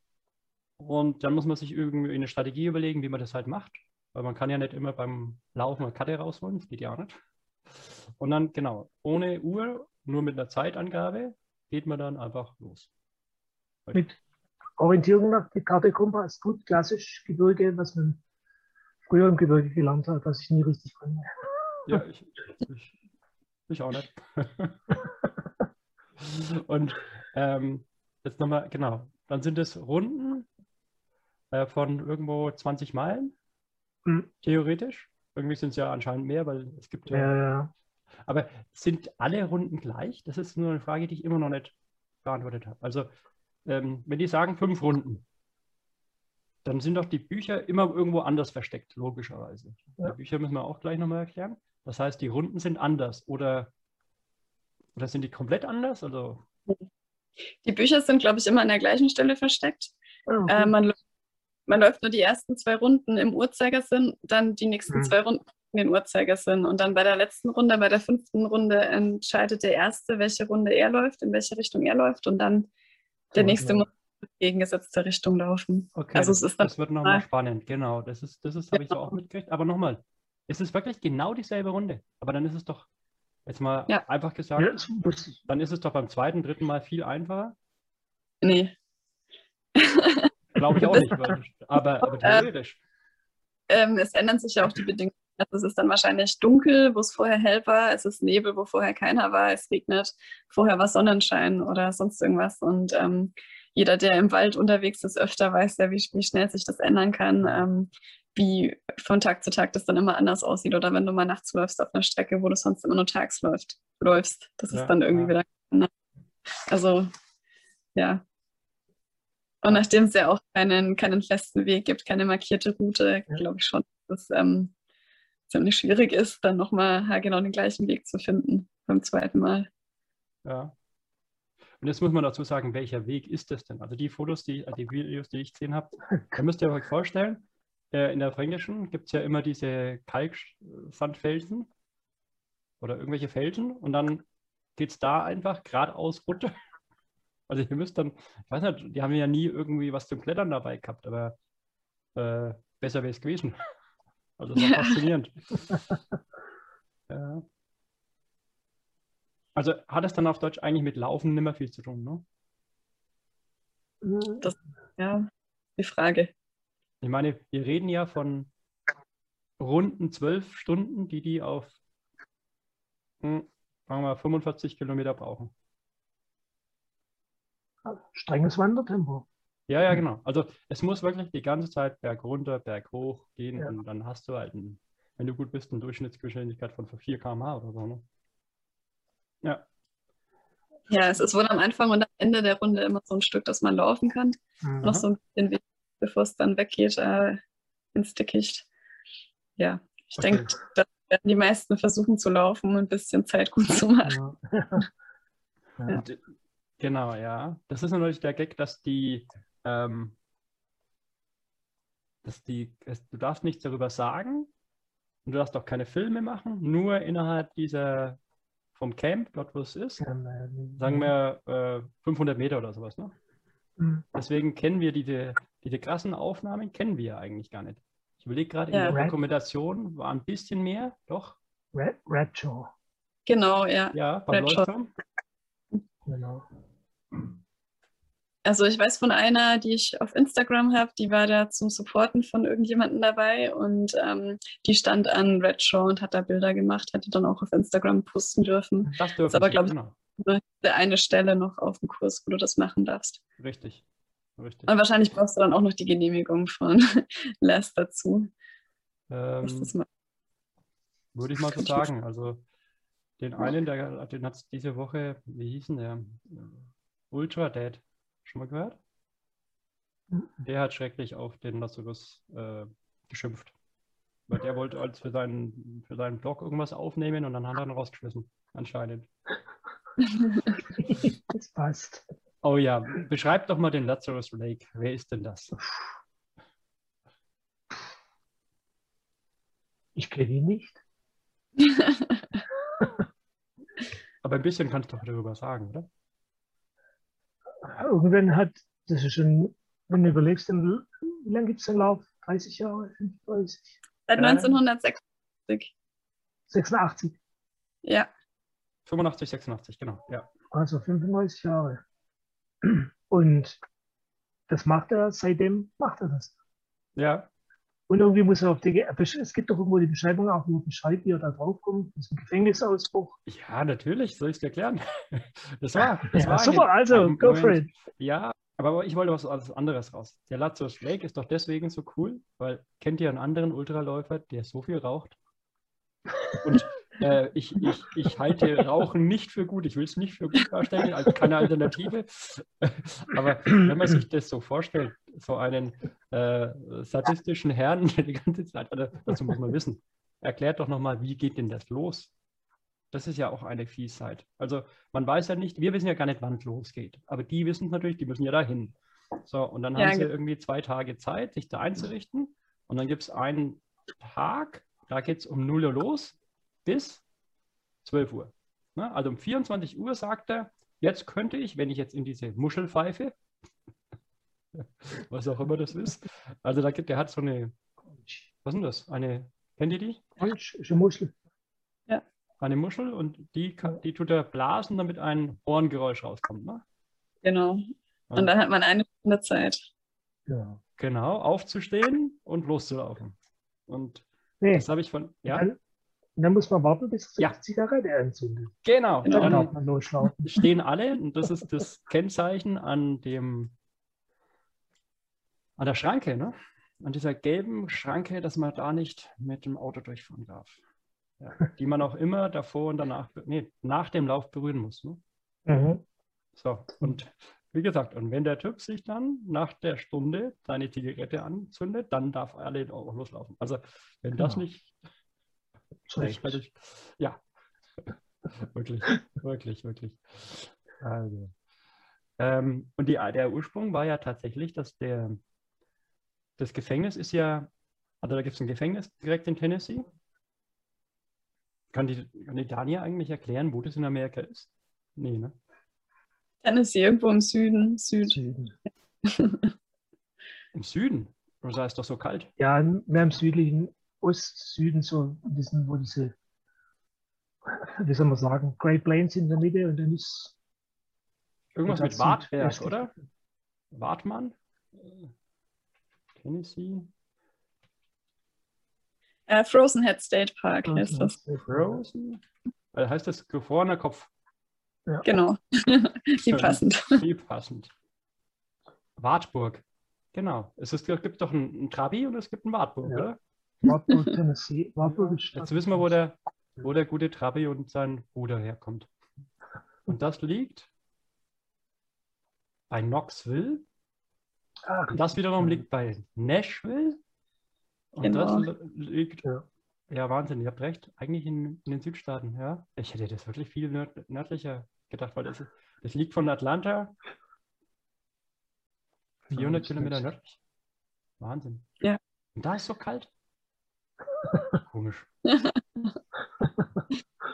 Und dann muss man sich irgendwie eine Strategie überlegen, wie man das halt macht. Weil man kann ja nicht immer beim Laufen eine Karte rausholen, das geht ja auch nicht. Und dann, genau, ohne Uhr, nur mit einer Zeitangabe, geht man dann einfach los. Mit Orientierung nach die Karte Kompass, gut, klassisch Gebirge, was man früher im Gebirge gelernt hat, was ich nie richtig konnte. Ja, ich, ich, ich auch nicht. Und ähm, jetzt nochmal, genau, dann sind es Runden äh, von irgendwo 20 Meilen, Hm. theoretisch. Irgendwie sind es ja anscheinend mehr, weil es gibt ja. Ja, ja. Aber sind alle Runden gleich? Das ist nur eine Frage, die ich immer noch nicht beantwortet habe. Also, ähm, wenn die sagen fünf Runden, dann sind doch die Bücher immer irgendwo anders versteckt, logischerweise. Ja. Die Bücher müssen wir auch gleich nochmal erklären. Das heißt, die Runden sind anders oder, oder sind die komplett anders? Also, Die Bücher sind, glaube ich, immer an der gleichen Stelle versteckt. Okay. Äh, man, läuft- man läuft nur die ersten zwei Runden im Uhrzeigersinn, dann die nächsten Mhm. zwei Runden in den Uhrzeigersinn. Und dann bei der letzten Runde, bei der fünften Runde, entscheidet der Erste, welche Runde er läuft, in welche Richtung er läuft. Und dann der Ja, nächste genau. muss in gegengesetzte Richtung laufen. okay, Also das, es ist das wird nochmal mal- spannend, genau. Das ist, das ist, habe ich so auch mitgekriegt. Aber nochmal, es ist wirklich genau dieselbe Runde. Aber dann ist es doch, jetzt mal Ja. einfach gesagt, ja, dann ist es doch beim zweiten, dritten Mal viel einfacher. Nee. Glaube ich auch nicht, weil, aber, aber theoretisch. Ähm, es ändern sich ja auch die Bedingungen. Also es ist dann wahrscheinlich dunkel, wo es vorher hell war. Es ist Nebel, wo vorher keiner war. Es regnet. Vorher war Sonnenschein oder sonst irgendwas. Und ähm, jeder, der im Wald unterwegs ist, öfter weiß ja, wie, wie schnell sich das ändern kann. Ähm, wie von Tag zu Tag das dann immer anders aussieht. Oder wenn du mal nachts läufst auf einer Strecke, wo du sonst immer nur tags läuft, läufst. Das Ja, ist dann irgendwie ja. wieder anders. Also, ja. Und nachdem es ja auch keinen, keinen festen Weg gibt, keine markierte Route, Ja. glaube ich schon, dass es ähm, ziemlich schwierig ist, dann nochmal genau den gleichen Weg zu finden beim zweiten Mal. Ja. Und jetzt muss man dazu sagen, welcher Weg ist das denn? Also die Fotos, die, also die Videos, die ich gesehen habe, da müsst ihr euch vorstellen, äh, in der Fränkischen gibt es ja immer diese Kalksandfelsen oder irgendwelche Felsen und dann geht es da einfach geradeaus runter. Also ihr müsst dann, ich weiß nicht, die haben ja nie irgendwie was zum Klettern dabei gehabt, aber äh, besser wäre es gewesen. Also das war Ja. faszinierend. ja. Also hat es dann auf Deutsch eigentlich mit Laufen nicht mehr viel zu tun, ne? Das- Ja, die Frage. Ich meine, wir reden ja von runden zwölf Stunden, die die auf, hm, sagen wir mal, 45 Kilometer brauchen. Strenges Wandertempo. Ja, ja, genau. Also es muss wirklich die ganze Zeit berg runter, berg hoch gehen Ja. und dann hast du halt, einen, wenn du gut bist, eine Durchschnittsgeschwindigkeit von 4 km/h oder so. Ne? Ja, Ja, es ist wohl am Anfang und am Ende der Runde immer so ein Stück, das man laufen kann. Mhm. Noch so ein bisschen Weg, bevor es dann weggeht äh, ins Dickicht. Ja, ich Okay. denke, da werden die meisten versuchen zu laufen und ein bisschen Zeit gut zu machen. Ja. ja. Genau, ja. Das ist natürlich der Gag, dass die, ähm, dass die, es, du darfst nichts darüber sagen und du darfst auch keine Filme machen, nur innerhalb dieser, vom Camp, dort wo es ist, sagen wir äh, 500 Meter oder sowas, ne? Mhm. Deswegen kennen wir diese, diese krassen Aufnahmen, kennen wir ja eigentlich gar nicht. Ich überlege gerade, in Ja. der Dokumentation war ein bisschen mehr, doch, Red, Red Show. Genau, ja. ja, beim Red. Leuchtturm. Genau. Also ich weiß von einer, die ich auf Instagram habe, die war da zum Supporten von irgendjemandem dabei und ähm, die stand an Red Show und hat da Bilder gemacht, hat die dann auch auf Instagram posten dürfen. Das dürfen aber, sie, glaub ich, genau. Eine Stelle noch auf dem Kurs, wo du das machen darfst. Richtig. Richtig. Und wahrscheinlich brauchst du dann auch noch die Genehmigung von Les dazu. Ähm, das Würde ich mal so sagen. Also den einen, der, den hat es diese Woche, wie hieß denn der? Ultra Dad. Schon mal gehört? Mhm. Der hat schrecklich auf den Lazarus äh, geschimpft. Weil der wollte als für seinen, für seinen Blog irgendwas aufnehmen und dann hat er ihn rausgeschmissen. Anscheinend. Das passt. Oh ja, beschreib doch mal den Lazarus Lake. Wer ist denn das? Ich kenne ihn nicht. Aber ein bisschen kannst du doch darüber sagen, oder? Irgendwann hat, das ist schon, wenn du überlegst, dann, wie lange gibt es den Lauf? 30 Jahre, 35, Seit Äh. 1986. 86, Ja, 85, 86, genau. Ja. also 35 Jahre. Und das macht er, seitdem macht er das. Ja, Und irgendwie muss er auf die, es gibt doch irgendwo die Beschreibung auch, wo er beschreibt, wie er da draufkommt, das ist ein Gefängnisausbruch. Ja, natürlich, soll ich es dir erklären? Das war, das Ja, war super, also, go for it. Ja, aber ich wollte was was anderes raus. Der Lazarus Lake ist doch deswegen so cool, weil kennt ihr einen anderen Ultraläufer, der so viel raucht? Und äh, ich, ich, ich halte Rauchen nicht für gut, ich will es nicht für gut darstellen, als keine Alternative. Aber wenn man sich das so vorstellt, so einen äh, sadistischen Herrn, der die ganze Zeit, also, dazu muss man wissen, erklärt doch nochmal, wie geht denn das los? Das ist ja auch eine Fiesheit. Also man weiß ja nicht, wir wissen ja gar nicht, wann es losgeht. Aber die wissen es natürlich, die müssen ja dahin. So, und dann Ja, haben sie ge- irgendwie zwei Tage Zeit, sich da einzurichten. Und dann gibt es einen Tag, da geht es um 0 Uhr los bis 12 Uhr. Ne? Also um 24 Uhr sagt er, jetzt könnte ich, wenn ich jetzt in diese Muschel pfeife, was auch immer das ist, also da gibt, der hat so eine, was ist denn das? Eine, kennt ihr die? Falsch, ist eine Muschel. eine Muschel und die, kann, die tut er blasen, damit ein Ohrengeräusch rauskommt. Ne? genau. Also, Und dann hat man eine Stunde Zeit. Ja. genau, aufzustehen und loszulaufen. Und Nee, das habe ich von, ja, dann, dann muss man warten, bis er Ja. sich die Zigarette anzündet. genau. Genau. Dann darf man loslaufen. stehen alle und das ist das Kennzeichen an dem, an der Schranke, ne? An dieser gelben Schranke, dass man da nicht mit dem Auto durchfahren darf. Ja, die man auch immer davor und danach, nee, nach dem Lauf berühren muss. Ne? Mhm. So, und wie gesagt, und wenn der Typ sich dann nach der Stunde seine Zigarette anzündet, dann darf alle auch loslaufen. Also, wenn das Genau. nicht, Also ich- ja, wirklich, wirklich, wirklich. Also, ähm, und die, der Ursprung war ja tatsächlich, dass der, das Gefängnis ist ja, also da gibt es ein Gefängnis direkt in Tennessee. Kann die, kann die Dania eigentlich erklären, wo das in Amerika ist? Nee, ne? Tennessee, irgendwo im Süden, Süd. Süden. Im Süden. Da ist doch so kalt. Ja, mehr im südlichen Ostsüden, so in diesen, wo diese, wie soll man sagen, Great Plains in der Mitte und dann ist Irgendwas mit sieht- oder? Wartmann? Äh, Tennessee? Äh, Frozen Head State Park heißt das. Frozen? Also heißt das gefrorener Kopf? Ja. Genau. Wie passend. Wie passend. Wartburg. Genau. Es ist, gibt doch einen, einen Trabi und es gibt einen Wartburg, Ja. oder? Wartburg, Tennessee. Wartburg ist Jetzt wissen wir, wo der, wo der gute Trabi und sein Bruder herkommt. Und das liegt bei Knoxville. Ah, Und das wiederum liegt bei Nashville. Und Genau. das li- liegt, Ja. ja. Wahnsinn, ihr habt recht, eigentlich in, in den Südstaaten, ja. Ich hätte das wirklich viel nörd, nördlicher gedacht, weil das, das liegt von Atlanta 400 das Kilometer nördlich. Wahnsinn. Ja. Und da ist so kalt. Komisch.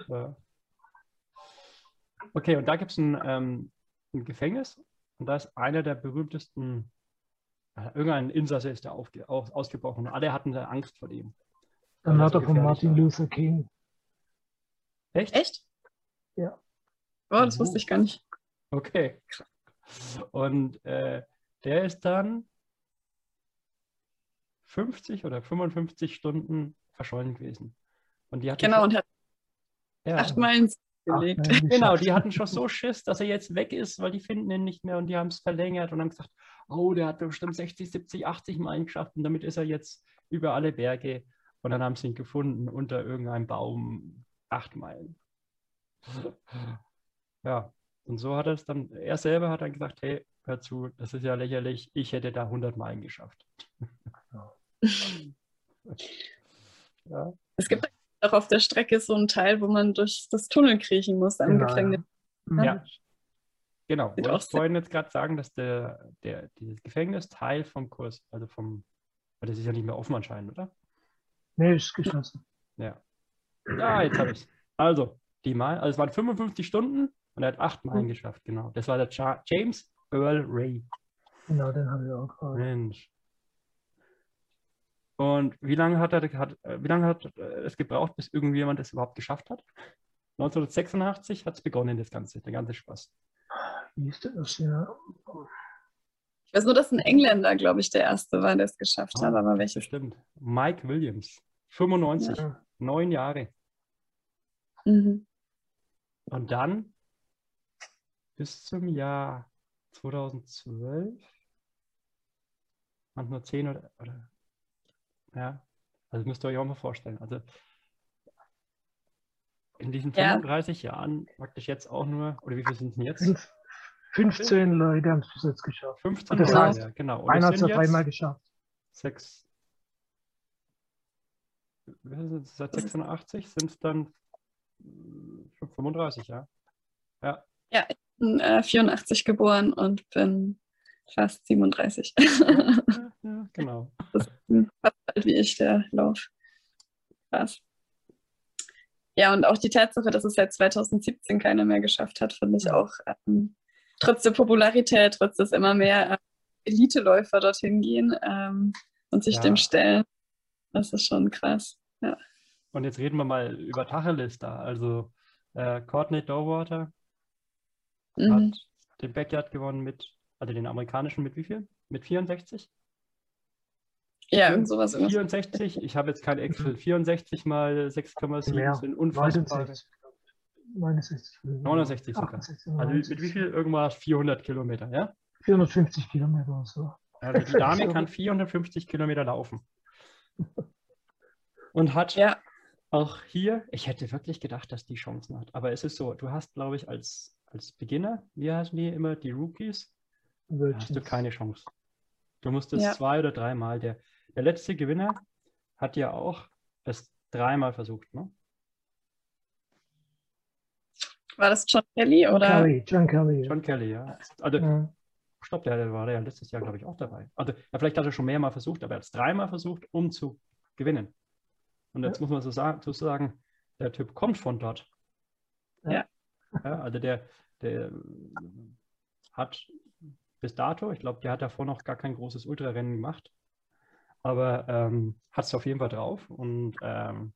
ja. Okay, und da gibt es ein, ähm, ein Gefängnis und da ist einer der berühmtesten, äh, irgendein Insasse ist da aufge, aus, ausgebrochen und alle hatten da Angst vor dem. Der weil er Mörder so von Martin. Luther King. Echt? Echt? Ja. Oh, das wusste ich gar nicht. Okay. Und äh, der ist dann 50 oder 55 Stunden verschollen gewesen. Und die hatten Genau, schon, und hat ja, acht Meilen gelegt. Ach, Genau, die hatten schon so Schiss, dass er jetzt weg ist, weil die finden ihn nicht mehr und die haben es verlängert und haben gesagt, oh, der hat bestimmt 60, 70, 80 Meilen geschafft und damit ist er jetzt über alle Berge und dann haben sie ihn gefunden unter irgendeinem Baum, acht Meilen. Ja, und so hat er es dann, er selber hat dann gesagt, hey, hör zu, das ist ja lächerlich, ich hätte da 100 Meilen geschafft. Ja, Es gibt auch auf der Strecke so einen Teil, wo man durch das Tunnel kriechen muss am Genau, Gefängnis. ja. Ja. genau. Wollte ich vorhin jetzt gerade sagen, dass der, der, dieses Gefängnis Teil vom Kurs, also vom, weil das ist ja nicht mehr offen anscheinend, oder? Nee, ist geschlossen. Ja. Ja, jetzt habe ich es. Also, die Mal, also es waren 55 Stunden und er hat acht Meilen geschafft, genau. Das war der Cha James Earl Ray. Genau, den habe ich auch gerade. Mensch. Und wie lange hat er hat, äh, wie lange hat äh, es gebraucht, bis irgendjemand das überhaupt geschafft hat? 1986 hat es begonnen, das Ganze, der ganze Spaß. Wie ist das hier? Ich weiß nur, dass ein Engländer, glaube ich, der Erste war, der es geschafft hat. Aber welches? Bestimmt. Mike Williams, 95, Ja. neun Jahre. Mhm. Und dann bis zum Jahr 2012 waren es nur 10 oder, oder ja, also müsst ihr euch auch mal vorstellen. Also in diesen Ja. 35 Jahren praktisch jetzt auch nur, oder wie viel sind es denn jetzt? Fünf, 15 Leute haben es bis jetzt geschafft. 15 Das Jahre, heißt, ja, genau. Und Einer hat es ja dreimal geschafft. sechs, seit 86 sind es dann äh, 35, ja. Ja, bin äh, 84 geboren und bin fast 37. ja, ja genau. fast alt wie ich, der Lauf. Krass. Ja, und auch die Tatsache, dass es seit 2017 keiner mehr geschafft hat, finde ich Ja. auch ähm, trotz der Popularität, trotz dass immer mehr äh, Eliteläufer dorthin gehen ähm, und sich Ja. dem stellen. Das ist schon krass. Und jetzt reden wir mal über Tacheles da. Also äh, Courtney Dowater Mhm. hat den Backyard gewonnen mit, also den amerikanischen mit wie viel? Mit 64? Ja, irgend sowas. irgendwas. 64, ich habe jetzt kein Excel. 64 mal 6,7 Mehr. sind unfassbare. 69. 69. 69 sogar. 68, Also mit wie viel? Irgendwas 400 Kilometer, ja? 450 Kilometer oder so. Also die Dame kann 450 Kilometer laufen. Und hat Ja, auch hier, ich hätte wirklich gedacht, dass die Chancen hat. Aber es ist so, du hast, glaube ich, als, als Beginner, wie heißen die immer, die Rookies, hast du keine Chance. Du musst es Ja. zwei oder dreimal. Der, der letzte Gewinner hat ja auch es dreimal versucht, ne? war das John Kelly oder? Kelly, John Kelly. John Kelly, ja. Also, Ja. stopp, der, der war ja letztes Jahr, glaube ich, auch dabei. Also, ja, vielleicht hat er schon mehrmal versucht, aber er hat es dreimal versucht, um zu gewinnen. Und jetzt muss man so sagen, so sagen, der Typ kommt von dort. Ja. ja also der, der hat bis dato, ich glaube, der hat davor noch gar kein großes Ultrarennen gemacht, aber ähm, hat es auf jeden Fall drauf. Und ähm,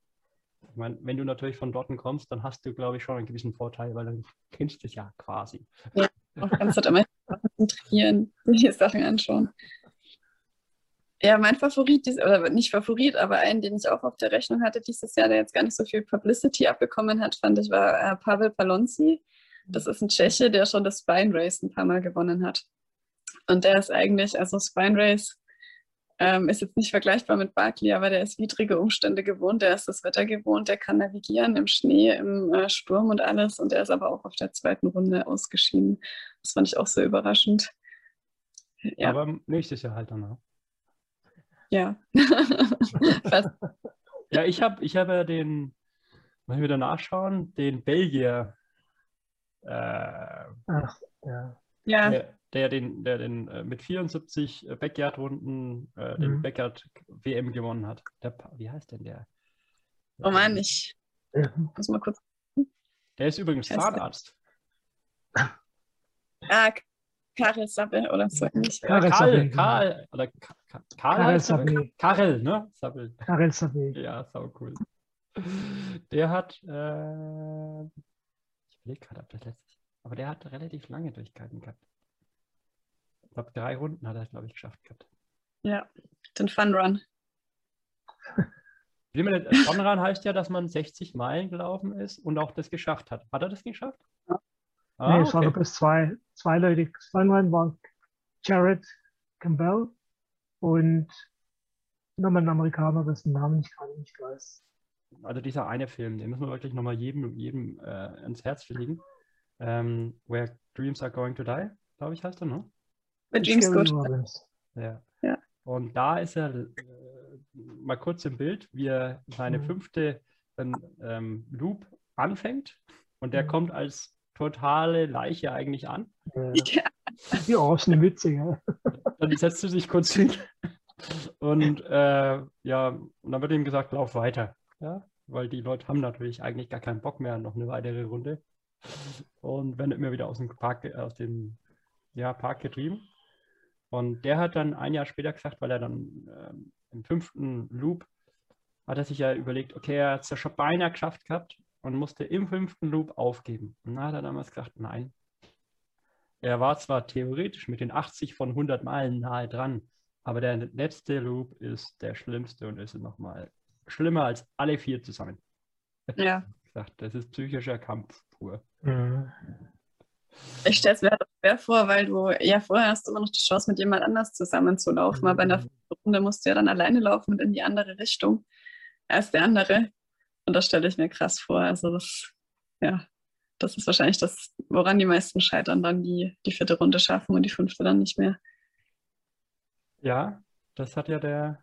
ich meine, wenn du natürlich von dort kommst, dann hast du, glaube ich, schon einen gewissen Vorteil, weil dann kennst du es ja quasi. Auch kannst du da mal konzentrieren, die Sachen anschauen. Ja, mein Favorit, oder nicht Favorit, aber einen, den ich auch auf der Rechnung hatte dieses Jahr, der jetzt gar nicht so viel Publicity abbekommen hat, fand ich, war äh, Pavel Palonzi. Das ist ein Tscheche, der schon das Spine Race ein paar Mal gewonnen hat. Und der ist eigentlich, also Spine Race ähm, ist jetzt nicht vergleichbar mit Barkley, aber der ist widrige Umstände gewohnt, der ist das Wetter gewohnt, der kann navigieren im Schnee, im äh, Sturm und alles. Und der ist aber auch auf der zweiten Runde ausgeschieden. Das fand ich auch so überraschend. Ja, Aber nächstes Jahr halt dann. ne? ja. Ja, ich habe ich hab ja den, mal wieder nachschauen, den Belgier, äh, Ach, ja. ja. der, der den, der den äh, mit 74 Backyard-Runden äh, den Mhm. Backyard-WM gewonnen hat. Der, wie heißt denn der? Oh Mann, ich Ja. muss mal kurz. Der ist übrigens der? Zahnarzt. Ah, Karel Sappe oder so ähnlich. Karel Karl, Sabel, Karl, oder Karel er? Sabel. Karel, ne? Sabel. Karel Sabel. Ja, sau cool. Der hat, äh, ich überlege gerade, ob das letztes, aber der hat relativ lange Durchgehalten gehabt. Ich glaube, drei Runden hat er, glaube ich, geschafft gehabt. Ja, den Fun Run. Wie man das- Fun-Run heißt ja, dass man 60 Meilen gelaufen ist und auch das geschafft hat. Hat er das geschafft? Ja. Ah, nee, es waren okay. nur bloß zwei, zwei Leute. Zwei Leute waren Jared Campbell und nochmal ein Amerikaner, dessen Namen ich gerade nicht weiß. Also dieser eine Film, den müssen wir wirklich nochmal jedem, jedem äh, ans Herz legen. Ähm, Where Dreams Are Going to Die, glaube ich, heißt er, ne? Bei Good. Robins. Ja. Ja. Und da ist er äh, mal kurz im Bild, wie er seine Mhm. fünfte ähm, Loop anfängt und der Mhm. kommt als totale Leiche eigentlich an. Äh, Ja, die orangene Mütze, ja. Dann setzt er sich kurz hin und äh, ja, und dann wird ihm gesagt, lauf weiter. Ja, weil die Leute haben natürlich eigentlich gar keinen Bock mehr, noch eine weitere Runde. Und werden immer wieder aus dem Park, aus dem ja, Park getrieben. Und der hat dann ein Jahr später gesagt, weil er dann ähm, im fünften Loop hat er sich ja überlegt, okay, er hat es ja schon beinahe geschafft gehabt und musste im fünften Loop aufgeben. Und dann hat er damals gesagt, nein. Er war zwar theoretisch mit den 80 von 100 Meilen nahe dran, aber der letzte Loop ist der schlimmste und ist nochmal schlimmer als alle vier zusammen. ja. Gesagt, das ist psychischer Kampf pur. Mhm. Ich stelle es mir halt auch schwer vor, weil du ja vorher hast immer noch die Chance, mit jemand anders zusammenzulaufen, aber in der fünften Runde musst du ja dann alleine laufen und in die andere Richtung als der andere. Und das stelle ich mir krass vor. Also das, ja, das ist wahrscheinlich das, woran die meisten scheitern, dann die, die vierte Runde schaffen und die fünfte dann nicht mehr. Ja, das hat ja der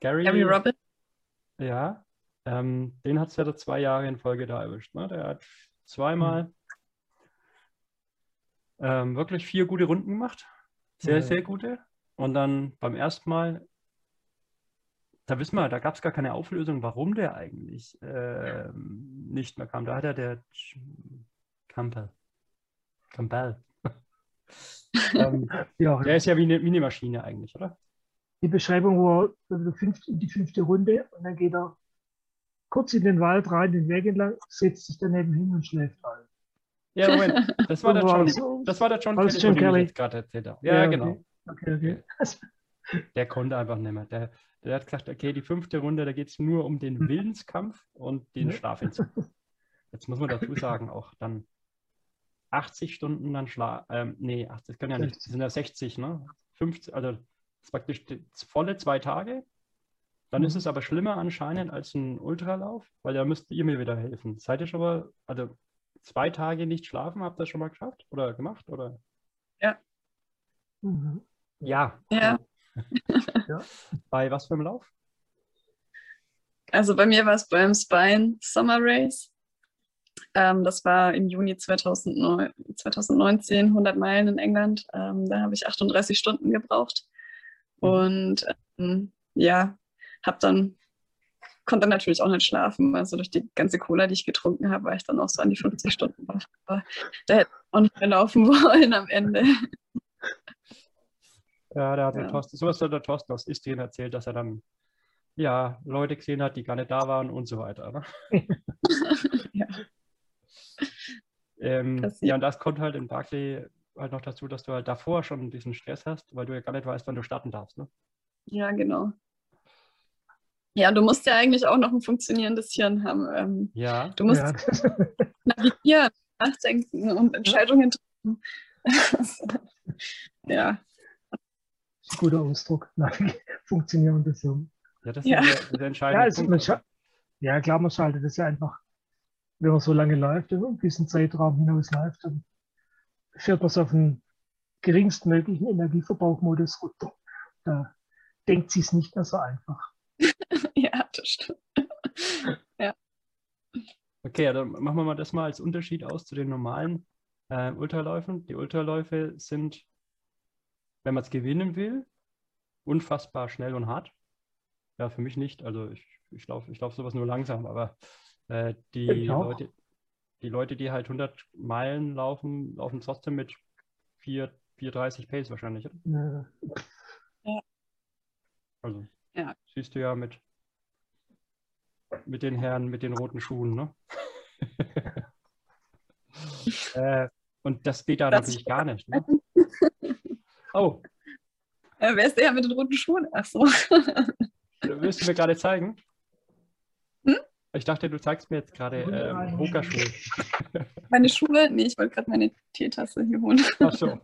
Gary, Gary Robin, ja, ähm, den hat es ja da zwei Jahre in Folge da erwischt. Ne? Der hat zweimal ähm, wirklich vier gute Runden gemacht. Sehr, Ja. sehr gute. Und dann beim ersten Mal, da wissen wir, da gab es gar keine Auflösung, warum der eigentlich ähm, nicht mehr kam. Da hat er der Campbell. Campbell. ähm, Ja, der ist ja wie eine Minimaschine eigentlich, oder? die Beschreibung war also fünf, in die fünfte Runde und dann geht er kurz in den Wald rein, den Weg entlang, setzt sich daneben hin und schläft ein. Ja, Moment. Das war der war John. Das war der John Kelly, John Kelly? jetzt gerade erzählt habe. Ja, Ja, okay. genau. Okay, okay. Der konnte einfach nicht mehr. Der, der hat gesagt, okay, die fünfte Runde, da geht es nur um den Willenskampf und den. Schlafentzug. Jetzt muss man dazu sagen, auch dann 80 Stunden dann Schlaf. Ähm, nee, 80, das können ja nicht. Das sind ja 60, ne? 50, also das ist praktisch volle zwei Tage. Dann ist Mhm. es aber schlimmer anscheinend als ein Ultralauf, weil da müsst ihr mir wieder helfen. Seid ihr schon mal, also zwei Tage nicht schlafen, habt ihr das schon mal geschafft oder gemacht? Oder? mhm. Ja. Ja. Bei was für einem Lauf? Also bei mir war es beim Spine Summer Race. Ähm, das war im Juni 2009, 2019, 100 Meilen in England. Ähm, da habe ich 38 Stunden gebraucht. Mhm. Und ähm, ja, habe dann, konnte natürlich auch nicht schlafen. Also durch die ganze Cola, die ich getrunken habe, war ich dann auch so an die 50 Stunden wach. Aber da hätte ich auch nicht mehr laufen wollen am Ende. Ja, da hat der Ja. Thorsten, sowas hat der Thorsten aus Istrien erzählt, dass er dann ja, Leute gesehen hat, die gar nicht da waren und so weiter. Ne? Ja. Ähm, ja, und das kommt halt in Barclay halt noch dazu, dass du halt davor schon diesen Stress hast, weil du ja gar nicht weißt, wann du starten darfst. Ne? Ja, genau. Ja, du musst ja eigentlich auch noch ein funktionierendes Hirn haben. Ähm, Ja, du musst Ja. navigieren, nachdenken und Entscheidungen treffen. ja, ein guter Ausdruck. Funktionierendes Hirn. ja, das Ja. ist der, der Ja, entscheidende also Punkt. scha- ja, klar, man schaltet das ja einfach, wenn man so lange läuft, über einen gewissen Zeitraum hinaus läuft, dann fährt man so auf den geringstmöglichen Energieverbrauchmodus runter. Da denkt sie es nicht mehr so einfach. ja, das stimmt. Okay, ja, dann machen wir mal das mal als Unterschied aus zu den normalen äh, Ultraläufen. Die Ultraläufe sind, wenn man es gewinnen will, unfassbar schnell und hart. Ja, für mich nicht. Also ich, ich laufe ich lauf sowas nur langsam, aber äh, die. Leute, die Leute, die halt 100 Meilen laufen, laufen trotzdem mit 4, 4,30 Pace wahrscheinlich. Oder? Äh, Also Ja. siehst du ja mit, mit den Herren mit den roten Schuhen, ne? äh, und das geht da Das- natürlich gar nicht. Ne? Oh, Äh, wer ist der mit den roten Schuhen? Ach so. willst du mir gerade zeigen? Hm? Ich dachte, du zeigst mir jetzt gerade ähm, Pokerschuhe. Meine Schuhe? Nee, ich wollte gerade meine Teetasse hier holen. Ach so.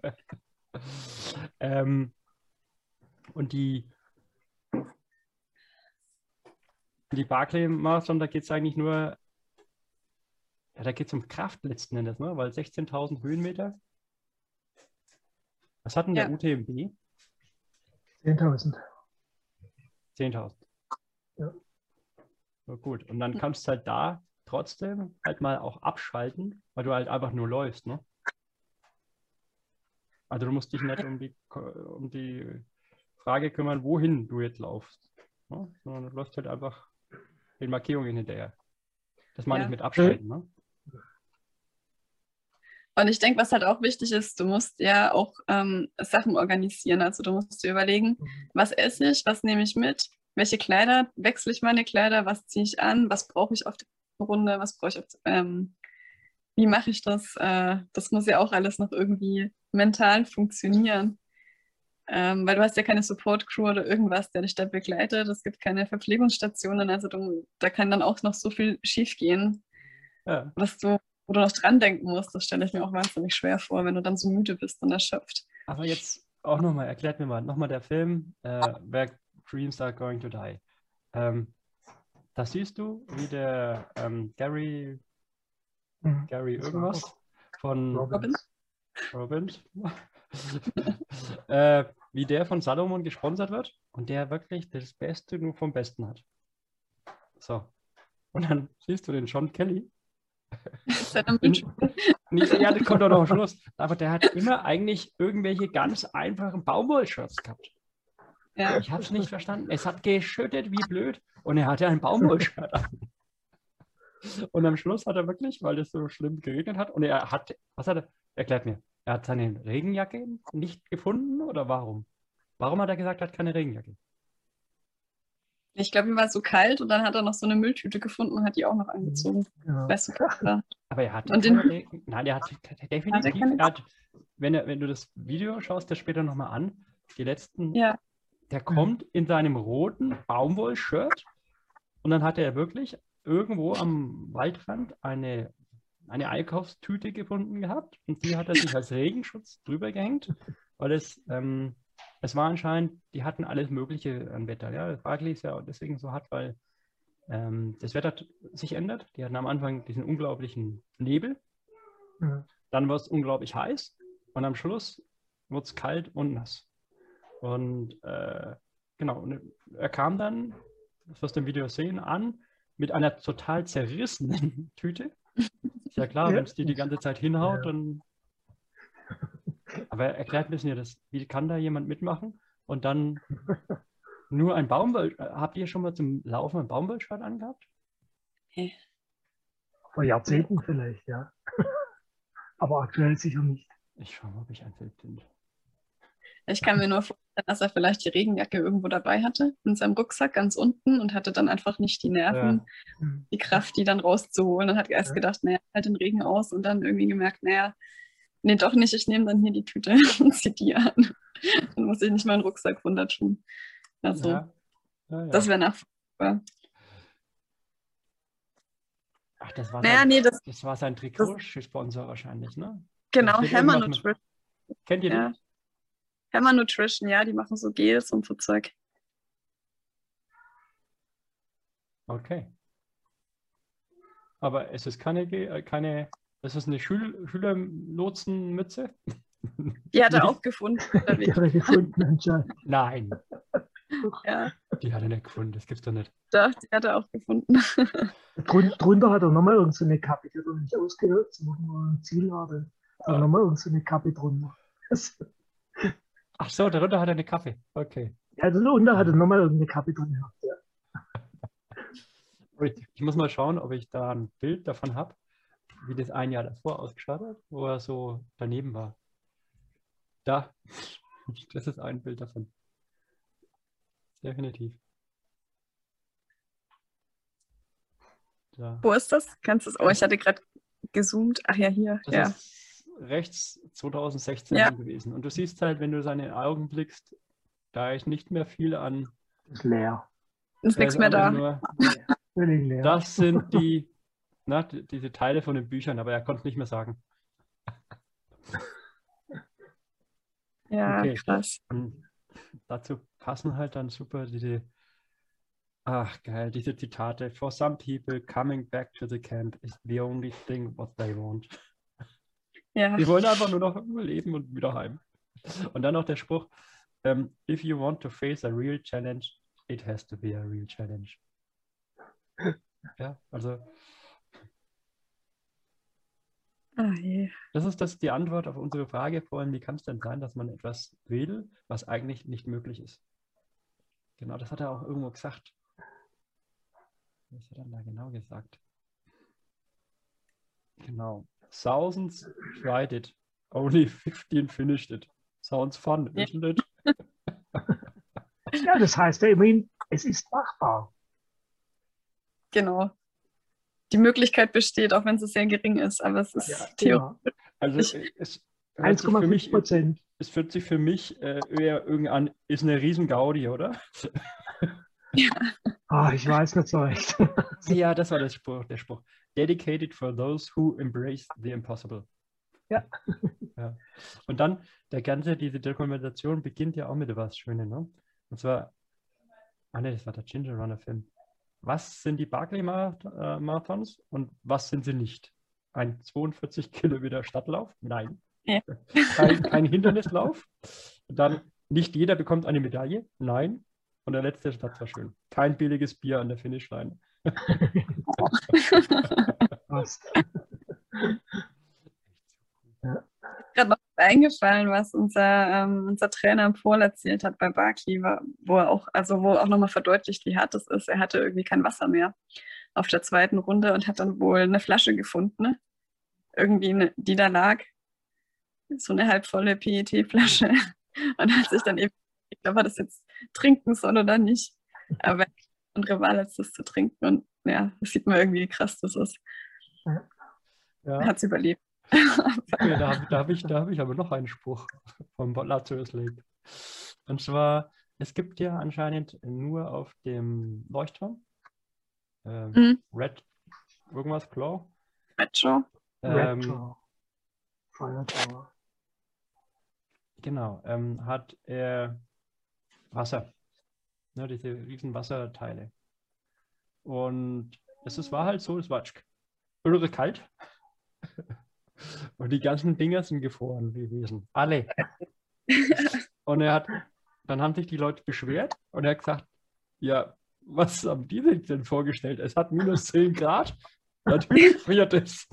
ähm, und die, die Barclay-Marathon, da geht es eigentlich nur, ja, da geht es um Kraft letzten Endes, ne? weil 16.000 Höhenmeter. Was hat denn der Ja. UTMB? 10.000. 10.000. Ja. Na gut, und dann kannst du halt da trotzdem halt mal auch abschalten, weil du halt einfach nur läufst, ne? Also du musst dich nicht um die, um die Frage kümmern, wohin du jetzt laufst, ne? sondern du läufst halt einfach den Markierungen hinterher. Das meine Ja. ich mit abschalten, ne? Und ich denke, was halt auch wichtig ist, du musst ja auch ähm, Sachen organisieren. Also du musst dir überlegen, was esse ich, was nehme ich mit, welche Kleider, wechsle ich meine Kleider, was ziehe ich an, was brauche ich auf der Runde, was brauche ich auf, ähm, wie mache ich das? Äh, das muss ja auch alles noch irgendwie mental funktionieren. Ähm, weil du hast ja keine Support-Crew oder irgendwas, der dich da begleitet. Es gibt keine Verpflegungsstationen. Also du, da kann dann auch noch so viel schiefgehen, Ja. was du, wo du noch dran denken musst. Das stelle ich mir auch wahnsinnig schwer vor, wenn du dann so müde bist und erschöpft. Aber jetzt auch nochmal, erklärt mir mal, nochmal der Film, äh, Where Dreams Are Going to Die. Ähm, da siehst du, wie der ähm, Gary, Mhm. Gary irgendwas von Robbins. Robbins, äh, wie der von Salomon gesponsert wird und der wirklich das Beste nur vom Besten hat. So. Und dann siehst du den John Kelly. Nicht, ja, das kommt doch noch am Schluss. Aber der hat immer eigentlich irgendwelche ganz einfachen Baumwollshirts gehabt. ja. Ich habe es nicht verstanden. Es hat geschüttet wie blöd und er hatte ein Baumwollshirt an. Und am Schluss hat er wirklich, weil es so schlimm geregnet hat, und er hat, was hat er, erklärt mir, er hat seine Regenjacke nicht gefunden oder warum? Warum hat er gesagt, er hat keine Regenjacke? Ich glaube, ihm war so kalt und dann hat er noch so eine Mülltüte gefunden und hat die auch noch angezogen. Ja. Weißt du, ja. Aber er hatte Und den- Regen, nein, er hat definitiv, keine- er hat, wenn, er, wenn du das Video schaust, das später nochmal an, die letzten, Ja. der kommt in seinem roten Baumwollshirt und dann hat er wirklich irgendwo am Waldrand eine, eine Einkaufstüte gefunden gehabt und die hat er sich als Regenschutz drüber gehängt, weil es, ähm, es war anscheinend, die hatten alles Mögliche an Wetter. Ja, Barclay ist ja deswegen so hart, weil ähm, das Wetter sich ändert. Die hatten am Anfang diesen unglaublichen Nebel, Ja. dann war es unglaublich heiß und am Schluss wurde es kalt und nass. Und äh, genau, und er kam dann, das wirst du im Video sehen, an mit einer total zerrissenen Tüte. Ist ja klar, Ja. wenn es dir die ganze Zeit hinhaut, Ja. dann. Aber erklärt mir das, wie kann da jemand mitmachen und dann nur ein Baumwoll. Habt ihr schon mal zum Laufen ein Baumwollshirt angehabt? Vor Jahrzehnten vielleicht, ja. Aber aktuell sicher nicht. Ich schau mal, ob ich ein Bild finde. Ich kann mir nur vorstellen, dass er vielleicht die Regenjacke irgendwo dabei hatte, in seinem Rucksack ganz unten und hatte dann einfach nicht die Nerven, Hm. die Kraft, die dann rauszuholen. Dann hat er erst Ja. gedacht, naja, halt den Regen aus und dann irgendwie gemerkt, naja, nee, doch nicht, ich nehme dann hier die Tüte und zieh die an. Dann muss ich nicht meinen Rucksack runter tun. Also, Ja. Ja, ja. das wäre nachvollziehbar. Ach, das war, Naja, sein, nee, das, das war sein Trikotsponsor wahrscheinlich, ne? genau, Hammer Nutrition. Kennt ihr Ja. die? Hammer Nutrition, ja, die machen so Gels und so Zeug. Okay. Aber es ist keine, Ge- äh, keine es ist eine Schül Schülerlotsenmütze? Die hat er auch gefunden. Die hat er gefunden anscheinend. Nein, ja, die hat er nicht gefunden, das gibt's doch nicht. doch, die hat er auch gefunden. Drun drunter hat er nochmal irgendeine so eine Kappe, die hat er nicht ausgehört, wo ein Ziel war. Dann hat er nochmal irgendeine so eine Kappe drunter. Ach so, darunter hat er eine Kaffee. Okay. ja, darunter hat er nochmal irgendeine Kappe drin gehabt. Ja. Ich ich muss mal schauen, ob ich da ein Bild davon habe, wie das ein Jahr davor ausgeschaut hat, wo er so daneben war. Da, das ist ein Bild davon. Definitiv. Da. Wo ist das? Kannst du es? Oh, ich hatte gerade gezoomt. Ach ja, hier. Das ja. ist rechts 2016 Ja. gewesen. Und du siehst halt, wenn du seine Augen blickst, da ist nicht mehr viel an. Das ist leer. Ist da nichts ist mehr da. Nur, das sind die, na, die- diese Teile von den Büchern, aber er konnte es nicht mehr sagen. Ja, Okay. krass. Und dazu passen halt dann super diese, ach geil, diese Zitate. For some people, coming back to the camp is the only thing what they want. Ja, Die wollen einfach nur noch überleben und wieder heim. Und dann noch der Spruch, ähm, if you want to face a real challenge, it has to be a real challenge. Ja, also ah, je. das ist das die Antwort auf unsere Frage vorhin, wie kann es denn sein, dass man etwas will, was eigentlich nicht möglich ist? Genau, das hat er auch irgendwo gesagt. Was hat er da genau gesagt? Genau. Thousands tried it, only 15 finished it. Sounds fun, Ja. isn't it? Ja, das heißt ja immerhin, es ist machbar. genau. Die Möglichkeit besteht, auch wenn sie sehr gering ist, aber es ist Ja, theoretisch. genau. Also Ich- es hört sich für 1,5 mich, Prozent. es fühlt sich für mich äh, eher irgendwie an, ist eine riesen Gaudi, oder? Ah, ich weiß nicht so recht. Ja, das war der Spruch, der Spruch. Dedicated for those who embrace the impossible. Ja. ja. Und dann, der ganze, diese Dokumentation beginnt ja auch mit etwas Schönes, ne? Und zwar, ah ne, das war der Ginger Runner Film. Was sind die Barclay äh, Marathons und was sind sie nicht? Ein 42 Kilometer Stadtlauf? Nein. Ja. Kein, kein Hindernislauf. Und dann, nicht jeder bekommt eine Medaille? Nein. Und der letzte Satz war schön. Kein billiges Bier an der Finishline. Passt. gerade noch eingefallen, was unser, ähm, unser Trainer im Paul erzählt hat bei Barkley, wa- wo er auch, also wo auch nochmal verdeutlicht, wie hart es ist. Er hatte irgendwie kein Wasser mehr auf der zweiten Runde und hat dann wohl eine Flasche gefunden, ne? irgendwie, eine, die da lag, so eine halbvolle PET-Flasche und hat sich dann eben, ich glaube, er das jetzt trinken soll oder nicht. Aber andere Wahl, als das zu trinken und ja, das sieht man irgendwie, wie krass das ist. Ja. Er hat es überlebt. Okay, da habe hab ich, da hab ich aber noch einen Spruch vom Lazarus Lake. Und zwar, es gibt ja anscheinend nur auf dem Leuchtturm ähm, Mhm. Red irgendwas Claw. Metro. Ähm, Retro. Genau, ähm, hat er Wasser. Ne, diese riesen Wasserteile. Und es ist, war halt so, es war irre kalt. Und die ganzen Dinger sind gefroren gewesen. Alle. Und er hat, dann haben sich die Leute beschwert und er hat gesagt, ja, was haben die sich denn vorgestellt? Es hat minus 10 Grad. Natürlich friert es.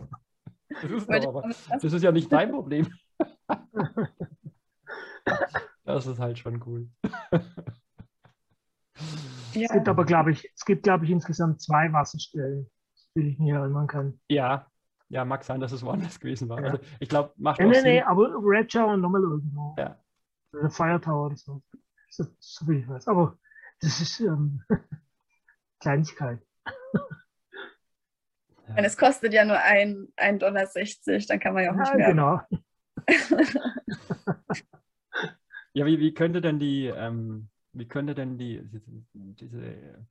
Das ist, aber, das ist ja nicht dein Problem. Das ist halt schon cool. Es Ja, gibt aber, glaube ich, es gibt, glaube ich, insgesamt zwei Wasserstellen, die ich mich erinnern kann. Ja, ja, mag sein, dass es woanders gewesen war. Ja. Also ich glaube, macht Nee, nee, Sinn. nee, aber Red Shower und nochmal irgendwo. Ja. Der Fire Tower oder so. So, so wie ich weiß. Aber das ist ähm, Kleinigkeit. Und es kostet ja nur ein, 1,60 Dollar, dann kann man ja auch nicht Ja, mehr. genau. Ja, wie, wie könnte denn die, ähm, wie könnte denn die, diese,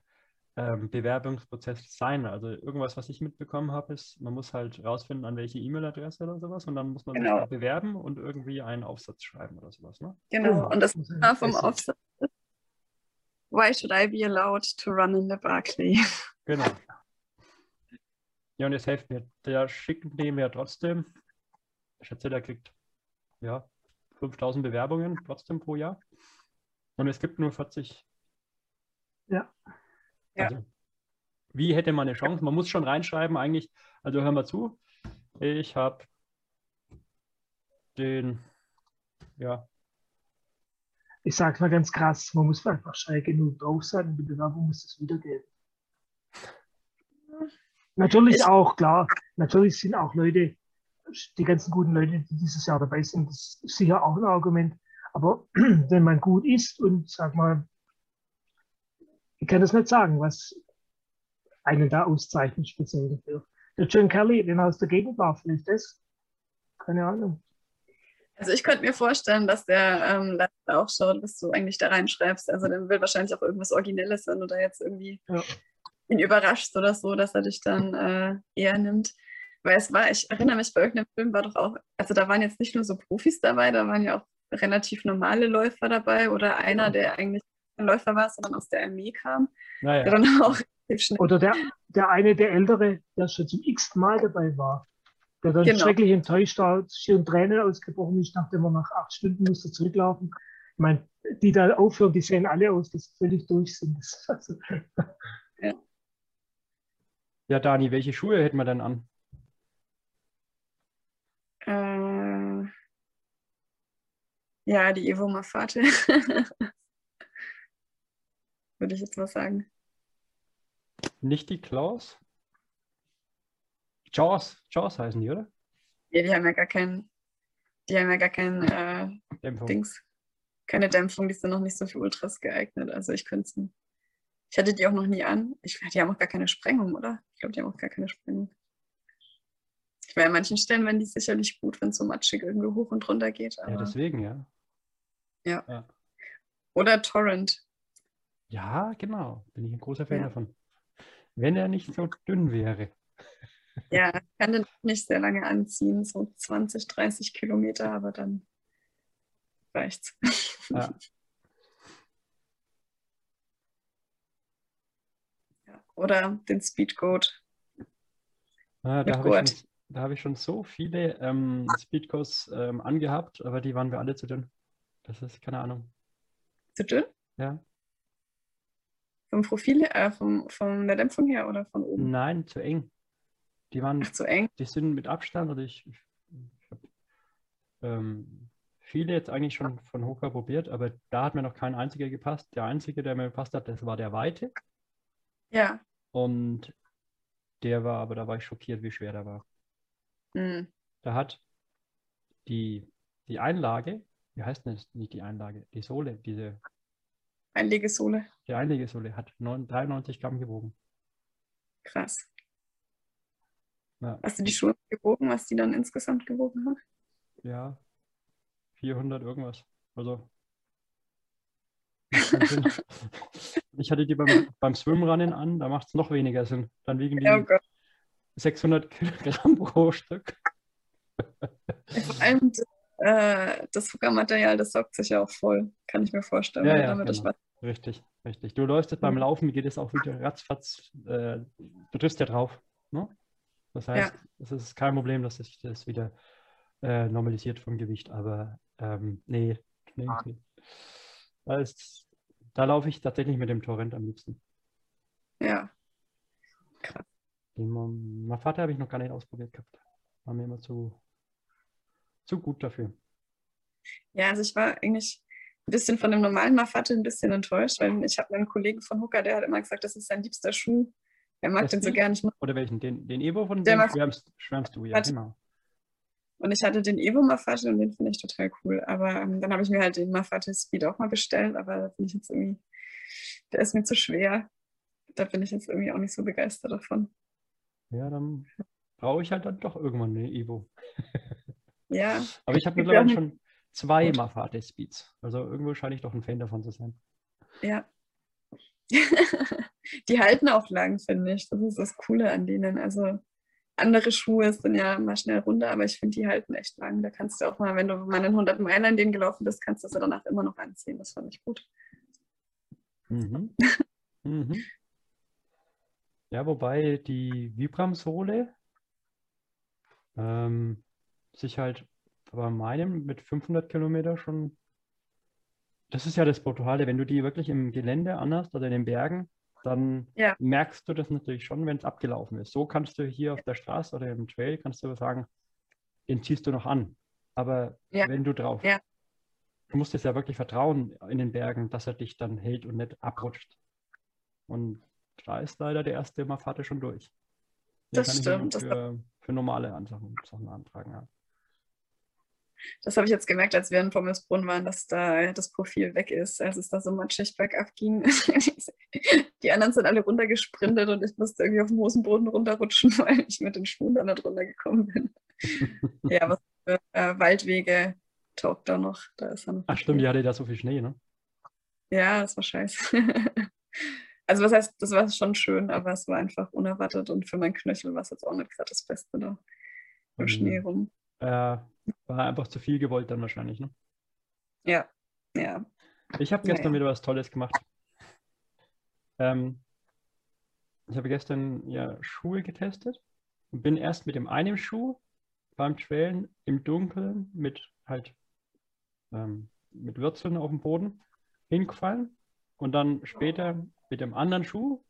ähm, Bewerbungsprozess sein? Also irgendwas, was ich mitbekommen habe, ist, man muss halt rausfinden, an welche E-Mail-Adresse oder sowas und dann muss man Genau. sich da bewerben und irgendwie einen Aufsatz schreiben oder sowas, ne? Genau. Und das war vom. Aufsatz. Why should I be allowed to run in the Barclay? Genau. Ja, und jetzt helft mir. Der schickt dem ja trotzdem, ich schätze, der kriegt ja 5000 Bewerbungen trotzdem pro Jahr. Und es gibt nur 40. Ja. Also, wie hätte man eine Chance? Man muss schon reinschreiben, eigentlich. Also hör mal zu. Ich habe den, ja, Ich sage mal ganz krass, man muss einfach schräg genug drauf sein und die Bewerbung muss es wiedergeben. Natürlich Ich- auch, klar. Natürlich sind auch Leute, die ganzen guten Leute, die dieses Jahr dabei sind, das ist sicher auch ein Argument. Aber wenn man gut ist und sag mal, ich kann das nicht sagen, was einen da auszeichnet, speziell dafür. Der John Kelly, den aus der Gegend war, vielleicht das? Keine Ahnung. Also ich könnte mir vorstellen, dass der ähm, da auch schaut, was du eigentlich da reinschreibst. Also der will wahrscheinlich auch irgendwas Originelles, wenn du da jetzt irgendwie Ja. ihn überraschst oder so, dass er dich dann äh, eher nimmt. Weil es war, ich erinnere mich, bei irgendeinem Film war doch auch, also da waren jetzt nicht nur so Profis dabei, da waren ja auch relativ normale Läufer dabei oder einer, der eigentlich Läufer war, sondern aus der Armee kam, der naja, dann auch Oder der, der eine, der Ältere, der schon zum x Mal dabei war, der dann Genau. schrecklich enttäuscht war, in Tränen ausgebrochen ist, nachdem er nach acht Stunden musste zurücklaufen. Ich meine, die da aufhören, die sehen alle aus, dass sie völlig durch sind. Also, ja, Dani, welche Schuhe hätten wir denn an? Äh, ja, die Evo Mafate. Würde ich jetzt mal sagen. Nicht die Klaus? Jaws, Jaws heißen die, oder? Ja, die haben ja gar keinen, die haben ja gar kein äh, Dämpfung. Dings, keine Dämpfung, die sind noch nicht so für Ultras geeignet. Also ich könnte es nicht. Ich hatte die auch noch nie an. Ich, die haben auch gar keine Sprengung, oder? Ich glaube, die haben auch gar keine Sprengung. Ich meine, an manchen Stellen wären die sicherlich gut, wenn es so matschig irgendwie hoch und runter geht. Ja, deswegen, ja. oder Torrent. Ja, genau. Bin ich ein großer Fan Ja. davon. Wenn er nicht so dünn wäre. Ja, ich kann den nicht sehr lange anziehen, so 20, 30 Kilometer, aber dann reicht's. Ja. Ja, Oder den Speedgoat. Ah, da habe ich, habe ich schon so viele ähm, Speedgoes ähm, angehabt, aber die waren wir alle zu dünn. Das ist keine Ahnung. Zu dünn? Ja. Vom Profil äh, vom, von der Dämpfung her oder von oben? Nein, zu eng. Die waren, Ach, zu eng. die sind mit Abstand, also ich, ich, ich habe ähm, viele jetzt eigentlich schon von Hoka probiert, aber da hat mir noch kein einziger gepasst. Der einzige, der mir gepasst hat, das war der Weite. Ja. Und der war, aber da war ich schockiert, wie schwer der war. Hm. Da hat die, die Einlage, wie heißt denn das? Nicht die Einlage, die Sohle, diese, Einlegesohle. die Einlegesohle hat 9, 93 Gramm gewogen. Krass. Ja, Hast du die Schuhe gewogen, was die dann insgesamt gewogen haben? ja 400 irgendwas. Also. Ich hatte die beim, beim Swimrunnen an, da macht es noch weniger Sinn. Dann wiegen die oh Gott. 600 Kilogramm pro Stück. Vor allem das, äh, das Fußballmaterial, das saugt sich ja auch voll. Kann ich mir vorstellen. Ja, ja, damit ich genau. was- Richtig, richtig. Du läufst jetzt beim Mhm. Laufen, geht es auch wieder ratzfatz, äh, du triffst ja drauf. Ne? Das heißt, es ist kein Problem, dass sich das wieder äh, normalisiert vom Gewicht, aber ähm, nee, nee, nee. Da, ist, da laufe ich tatsächlich mit dem Torrent am liebsten. ja. Den Ma- Mafate habe ich noch gar nicht ausprobiert gehabt. War mir immer zu, zu gut dafür. ja, also ich war eigentlich ein bisschen von dem normalen Mafate ein bisschen enttäuscht, weil ich habe einen Kollegen von Hooker, der hat immer gesagt, das ist sein liebster Schuh. Er mag Das den so Speed? gern. Ich mag- Oder welchen? Den, den Evo von dem schwärmst, schwärmst du, ja, Warte. genau. Und ich hatte den Evo Mafate und den finde ich total cool. Aber ähm, dann habe ich mir halt den Mafate Speed auch mal bestellt, aber da bin ich jetzt irgendwie, der ist mir zu schwer. Da bin ich jetzt irgendwie auch nicht so begeistert davon. Ja, dann brauche ich halt dann doch irgendwann eine Evo. Ja, Aber ich habe mittlerweile schon zwei. Mafate Speeds. Also irgendwo scheine ich doch ein Fan davon zu sein. ja. die halten auch lang, finde ich. Das ist das Coole an denen. Also andere Schuhe sind ja mal schnell runter, aber ich finde, die halten echt lang. Da kannst du auch mal, wenn du mal einen 100 Meilen an denen gelaufen bist, kannst du sie danach immer noch anziehen. Das fand ich gut. Mhm. mhm. Ja, wobei die Vibram-Sohle ähm, sich halt bei meinem mit 500 Kilometer schon, das ist ja das Brutale, wenn du die wirklich im Gelände anhast oder in den Bergen, dann Ja. merkst du das natürlich schon, wenn es abgelaufen ist. So kannst du hier auf der Straße oder im Trail, kannst du sagen, den ziehst du noch an. Aber Ja. wenn du drauf, Ja. du musst es ja wirklich vertrauen in den Bergen, dass er dich dann hält und nicht abrutscht. Und da ist leider der erste Mafate schon durch. Den Das stimmt, Für, für normale Sachen, Sachen antragen. Ja. Das habe ich jetzt gemerkt, als wir in Pommesbrunn waren, dass da das Profil weg ist, als es da so matschig bergab ging. Die anderen sind alle runtergesprintet und ich musste irgendwie auf dem Hosenboden runterrutschen, weil ich mit den Schuhen dann nicht runtergekommen bin. ja, was für äh, Waldwege taugt da noch. Da ist dann Ach stimmt, die hatte da so viel Schnee, ne? Ja, das war scheiße. also was heißt, das war schon schön, aber es war einfach unerwartet und für meinen Knöchel war es jetzt auch nicht gerade das Beste da im Mhm. Schnee rum. Äh, war einfach zu viel gewollt dann wahrscheinlich, ne? Ja, ja. Ich habe gestern Naja. wieder was Tolles gemacht. Ähm, ich habe gestern ja Schuhe getestet und bin erst mit dem einen Schuh beim Trailen im Dunkeln mit halt ähm, mit Wurzeln auf dem Boden hingefallen und dann später mit dem anderen Schuh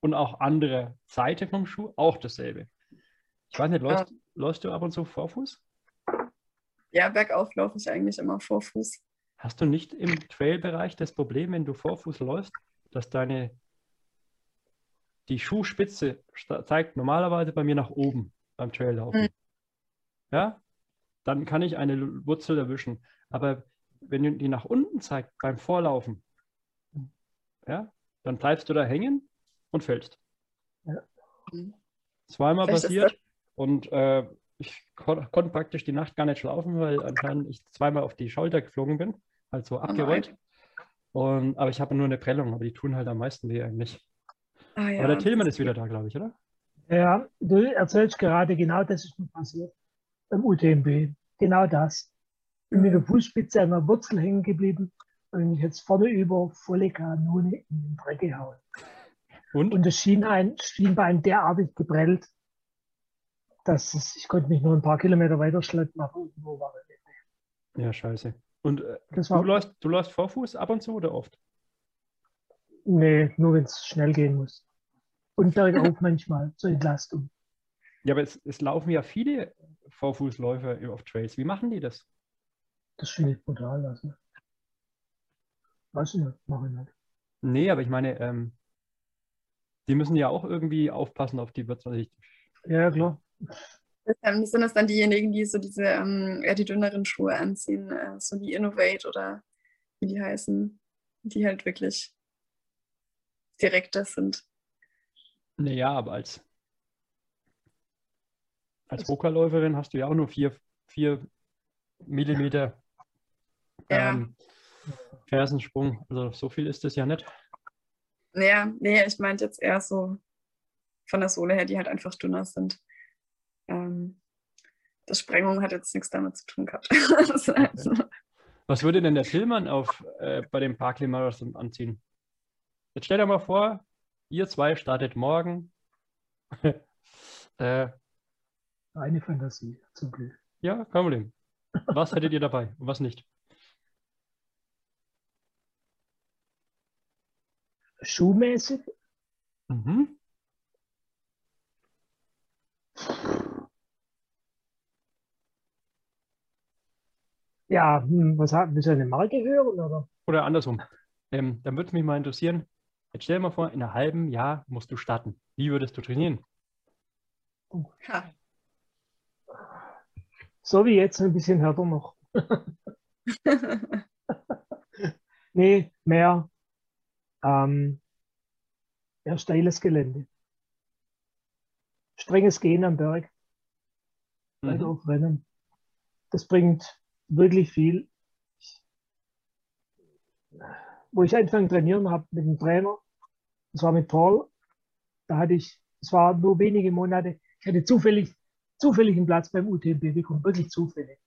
und auch andere Seite vom Schuh auch dasselbe. Ich weiß nicht, läufst, läufst du ab und zu Vorfuß? Ja, bergauf laufe ich eigentlich immer vor Fuß. Hast du nicht im Trail-Bereich das Problem, wenn du Vorfuß läufst, dass deine die Schuhspitze zeigt normalerweise bei mir nach oben beim Traillaufen. Mhm. Ja, dann kann ich eine Wurzel erwischen. Aber wenn du die nach unten zeigt beim Vorlaufen, ja, dann bleibst du da hängen und fällst. Mhm. Zweimal Vielleicht passiert und äh, ich kon konnte praktisch die Nacht gar nicht schlafen, weil anscheinend ich zweimal auf die Schulter geflogen bin, halt so abgerollt. Und, aber ich habe nur eine Prellung, aber die tun halt am meisten weh eigentlich. Ah, ja. Aber der Tillmann ist wieder da, glaube ich, oder? Ja, du erzählst gerade genau das ist mir passiert beim UTMB. Genau das. Bin mit der Fußspitze an der Wurzel hängen geblieben und mich jetzt vorne über volle Kanone in den Dreck gehauen. Und? Und das Schienbein, Schienbein derartig geprellt, dass es, ich konnte mich nur ein paar Kilometer weiter schleppen, aber irgendwo war es. Ja, scheiße. Und äh, du, war, läufst, du läufst Vorfuß ab und zu oder oft? nee, nur wenn es schnell gehen muss. Und bergauf manchmal zur Entlastung. Ja, aber es, es laufen ja viele Vorfußläufer auf Trails. Wie machen die das? Das finde ich brutal. Also. Weiß ich nicht, mache ich nicht. Nee, aber ich meine, ähm, die müssen ja auch irgendwie aufpassen auf die. Ich- Ja, klar. Ähm, sind das dann diejenigen, die so diese ähm, die dünneren Schuhe anziehen, äh, so die Innovate oder wie die heißen, die halt wirklich direkter sind. Naja, aber als, als Hochläuferin hast du ja auch nur vier, vier Millimeter Ja. ähm, Fersensprung. Also so viel ist das ja nicht. Naja, nee, ich meinte jetzt eher so von der Sohle her, die halt einfach dünner sind. Ähm, das Sprengung hat jetzt nichts damit zu tun gehabt. So. Was würde denn der Tillmann auf, äh, bei dem Barclay Marathon anziehen? Jetzt stell dir mal vor, ihr zwei startet morgen. äh, Eine Fantasie, zum Glück. ja, kein Problem. Was hättet ihr dabei und was nicht? Schuhmäßig, Mhm. Ja, hm, was hat, willst du eine Marke hören, oder? Oder andersrum. Ähm, dann würde es mich mal interessieren, jetzt stell dir mal vor, in einem halben Jahr musst du starten. Wie würdest du trainieren? Ha. So wie jetzt, ein bisschen härter noch. Nee, mehr, ähm, mehr steiles Gelände. Strenges Gehen am Berg, weiter Mhm. auf Rennen. Das bringt wirklich viel. wo ich angefangen trainieren habe mit dem Trainer, das war mit Paul, da hatte ich, es war nur wenige Monate, ich hatte zufällig, zufällig einen Platz beim UTMB bekommen, wirklich zufällig.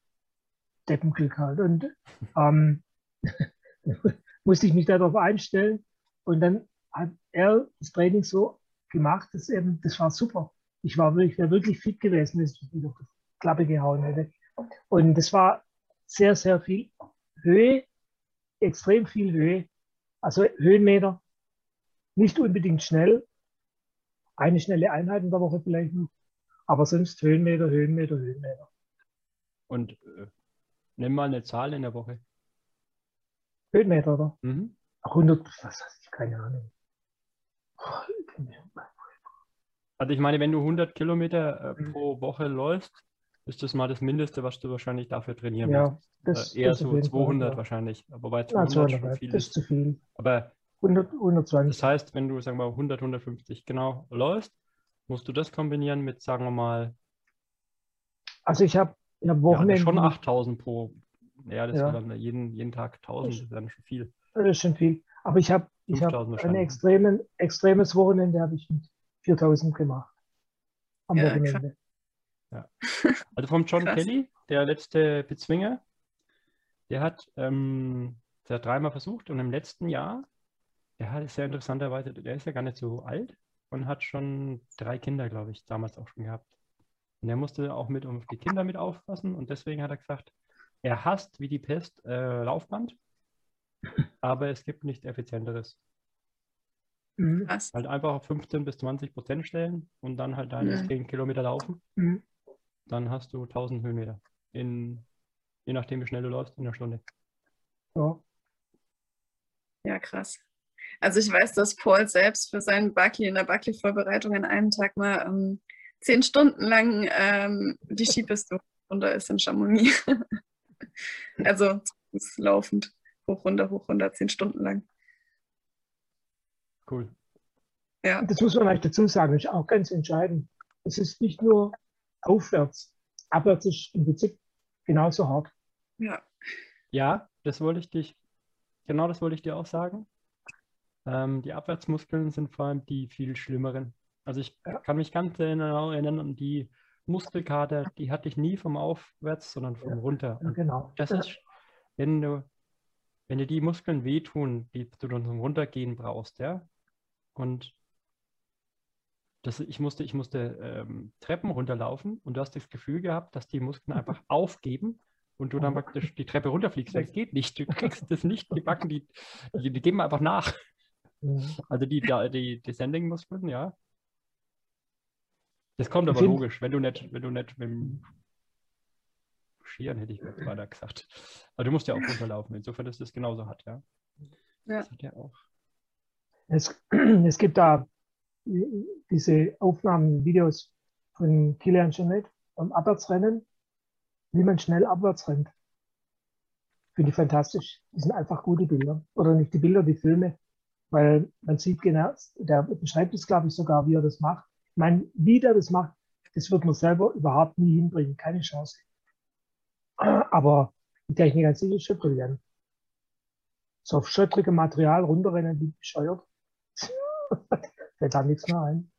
Deppenglück halt. Und ähm, musste ich mich darauf einstellen. Und dann hat er das Training so gemacht, dass eben, das war super. Ich war wirklich, wäre wirklich fit gewesen, wenn ich wieder die Klappe gehauen hätte. Und das war sehr, sehr viel Höhe, extrem viel Höhe, also Höhenmeter, nicht unbedingt schnell, eine schnelle Einheit in der Woche vielleicht noch, aber sonst Höhenmeter, Höhenmeter, Höhenmeter. Und äh, nimm mal eine Zahl in der Woche. Höhenmeter, oder? Mhm. 100, was weiß ich, keine Ahnung. Also ich meine, wenn du 100 Kilometer äh, Mhm. pro Woche läufst, ist das mal das Mindeste, was du wahrscheinlich dafür trainieren Ja, musst. das, äh, eher das so jeden Fall, 200 ja. wahrscheinlich. Wobei Na, 200 schon 200, viel ist ist. zu viel. Aber 100, 120. das heißt, wenn du, sagen wir mal, 100, 150 genau läufst, musst du das kombinieren mit, sagen wir mal, Also ich habe ich hab ja, Wochenenden, schon 8000 pro. Ja, das Ja. ist dann jeden, jeden Tag 1000, das ist dann schon viel. das ist schon viel. Aber ich habe ich hab 5000 ein wahrscheinlich. extremen, extremes Wochenende habe ich mit 4000 gemacht. Am Ja, Wochenende. Also vom John. Kelly, der letzte Bezwinger, der hat, ähm, der hat dreimal versucht und im letzten Jahr, der hat sehr interessanterweise, der ist ja gar nicht so alt und hat schon drei Kinder, glaube ich, damals auch schon gehabt. Und er musste auch mit auf die Kinder mit aufpassen und deswegen hat er gesagt, er hasst wie die Pest äh, Laufband, aber es gibt nichts Effizienteres. Mhm. Halt einfach auf 15 bis 20 Prozent stellen und dann halt deine Mhm. 10 Kilometer laufen. Mhm. Dann hast du 1000 Höhenmeter. In, je nachdem, wie schnell du läufst, in einer Stunde. Ja. Ja, krass. Also ich weiß, dass Paul selbst für seinen Buckley in der Buckley-Vorbereitung an einem Tag mal ähm, zehn Stunden lang ähm, die Skipiste runter ist in Chamonix. also Fuß laufend, hoch, runter, hoch, runter, zehn Stunden lang. Cool. Ja, Das muss man vielleicht dazu sagen, ist auch ganz entscheidend. Es ist nicht nur aufwärts. Abwärts ist im Prinzip genauso hart. ja, Ja, das wollte ich dich, genau das wollte ich dir auch sagen. Ähm, die Abwärtsmuskeln sind vor allem die viel schlimmeren. Also ich Ja. kann mich ganz genau erinnern an die Muskelkater, die hatte ich nie vom Aufwärts, sondern vom Ja. Runter. Und genau. das ist, wenn du, wenn dir die Muskeln wehtun, die du dann zum Runtergehen brauchst, ja. Und das, ich musste, ich musste ähm, Treppen runterlaufen und du hast das Gefühl gehabt, dass die Muskeln einfach aufgeben und du dann Mhm. praktisch die Treppe runterfliegst. Das geht nicht. Du kriegst das nicht gebacken. Die, die, die geben einfach nach. Also die, die, Descending-Muskeln, ja. Das kommt aber logisch, wenn du nicht, wenn du nicht mit dem Skiern hätte ich weiter gesagt. Aber du musst ja auch runterlaufen, insofern ist das genauso hart, ja. Ja. Das hat ja auch. Es, es gibt da diese Aufnahmen, Videos von Kilian Jornet am Abwärtsrennen, wie man schnell abwärts rennt. Finde ich fantastisch. Das sind einfach gute Bilder. Oder nicht die Bilder, die Filme. Weil man sieht genau, der beschreibt es, glaube ich, sogar, wie er das macht. Ich meine, wie der das macht, das wird man selber überhaupt nie hinbringen. Keine Chance. Aber die Technik an sich ist schon brillant. So auf schottrigem Material runterrennen, wie bescheuert. Fällt da nichts mehr ein.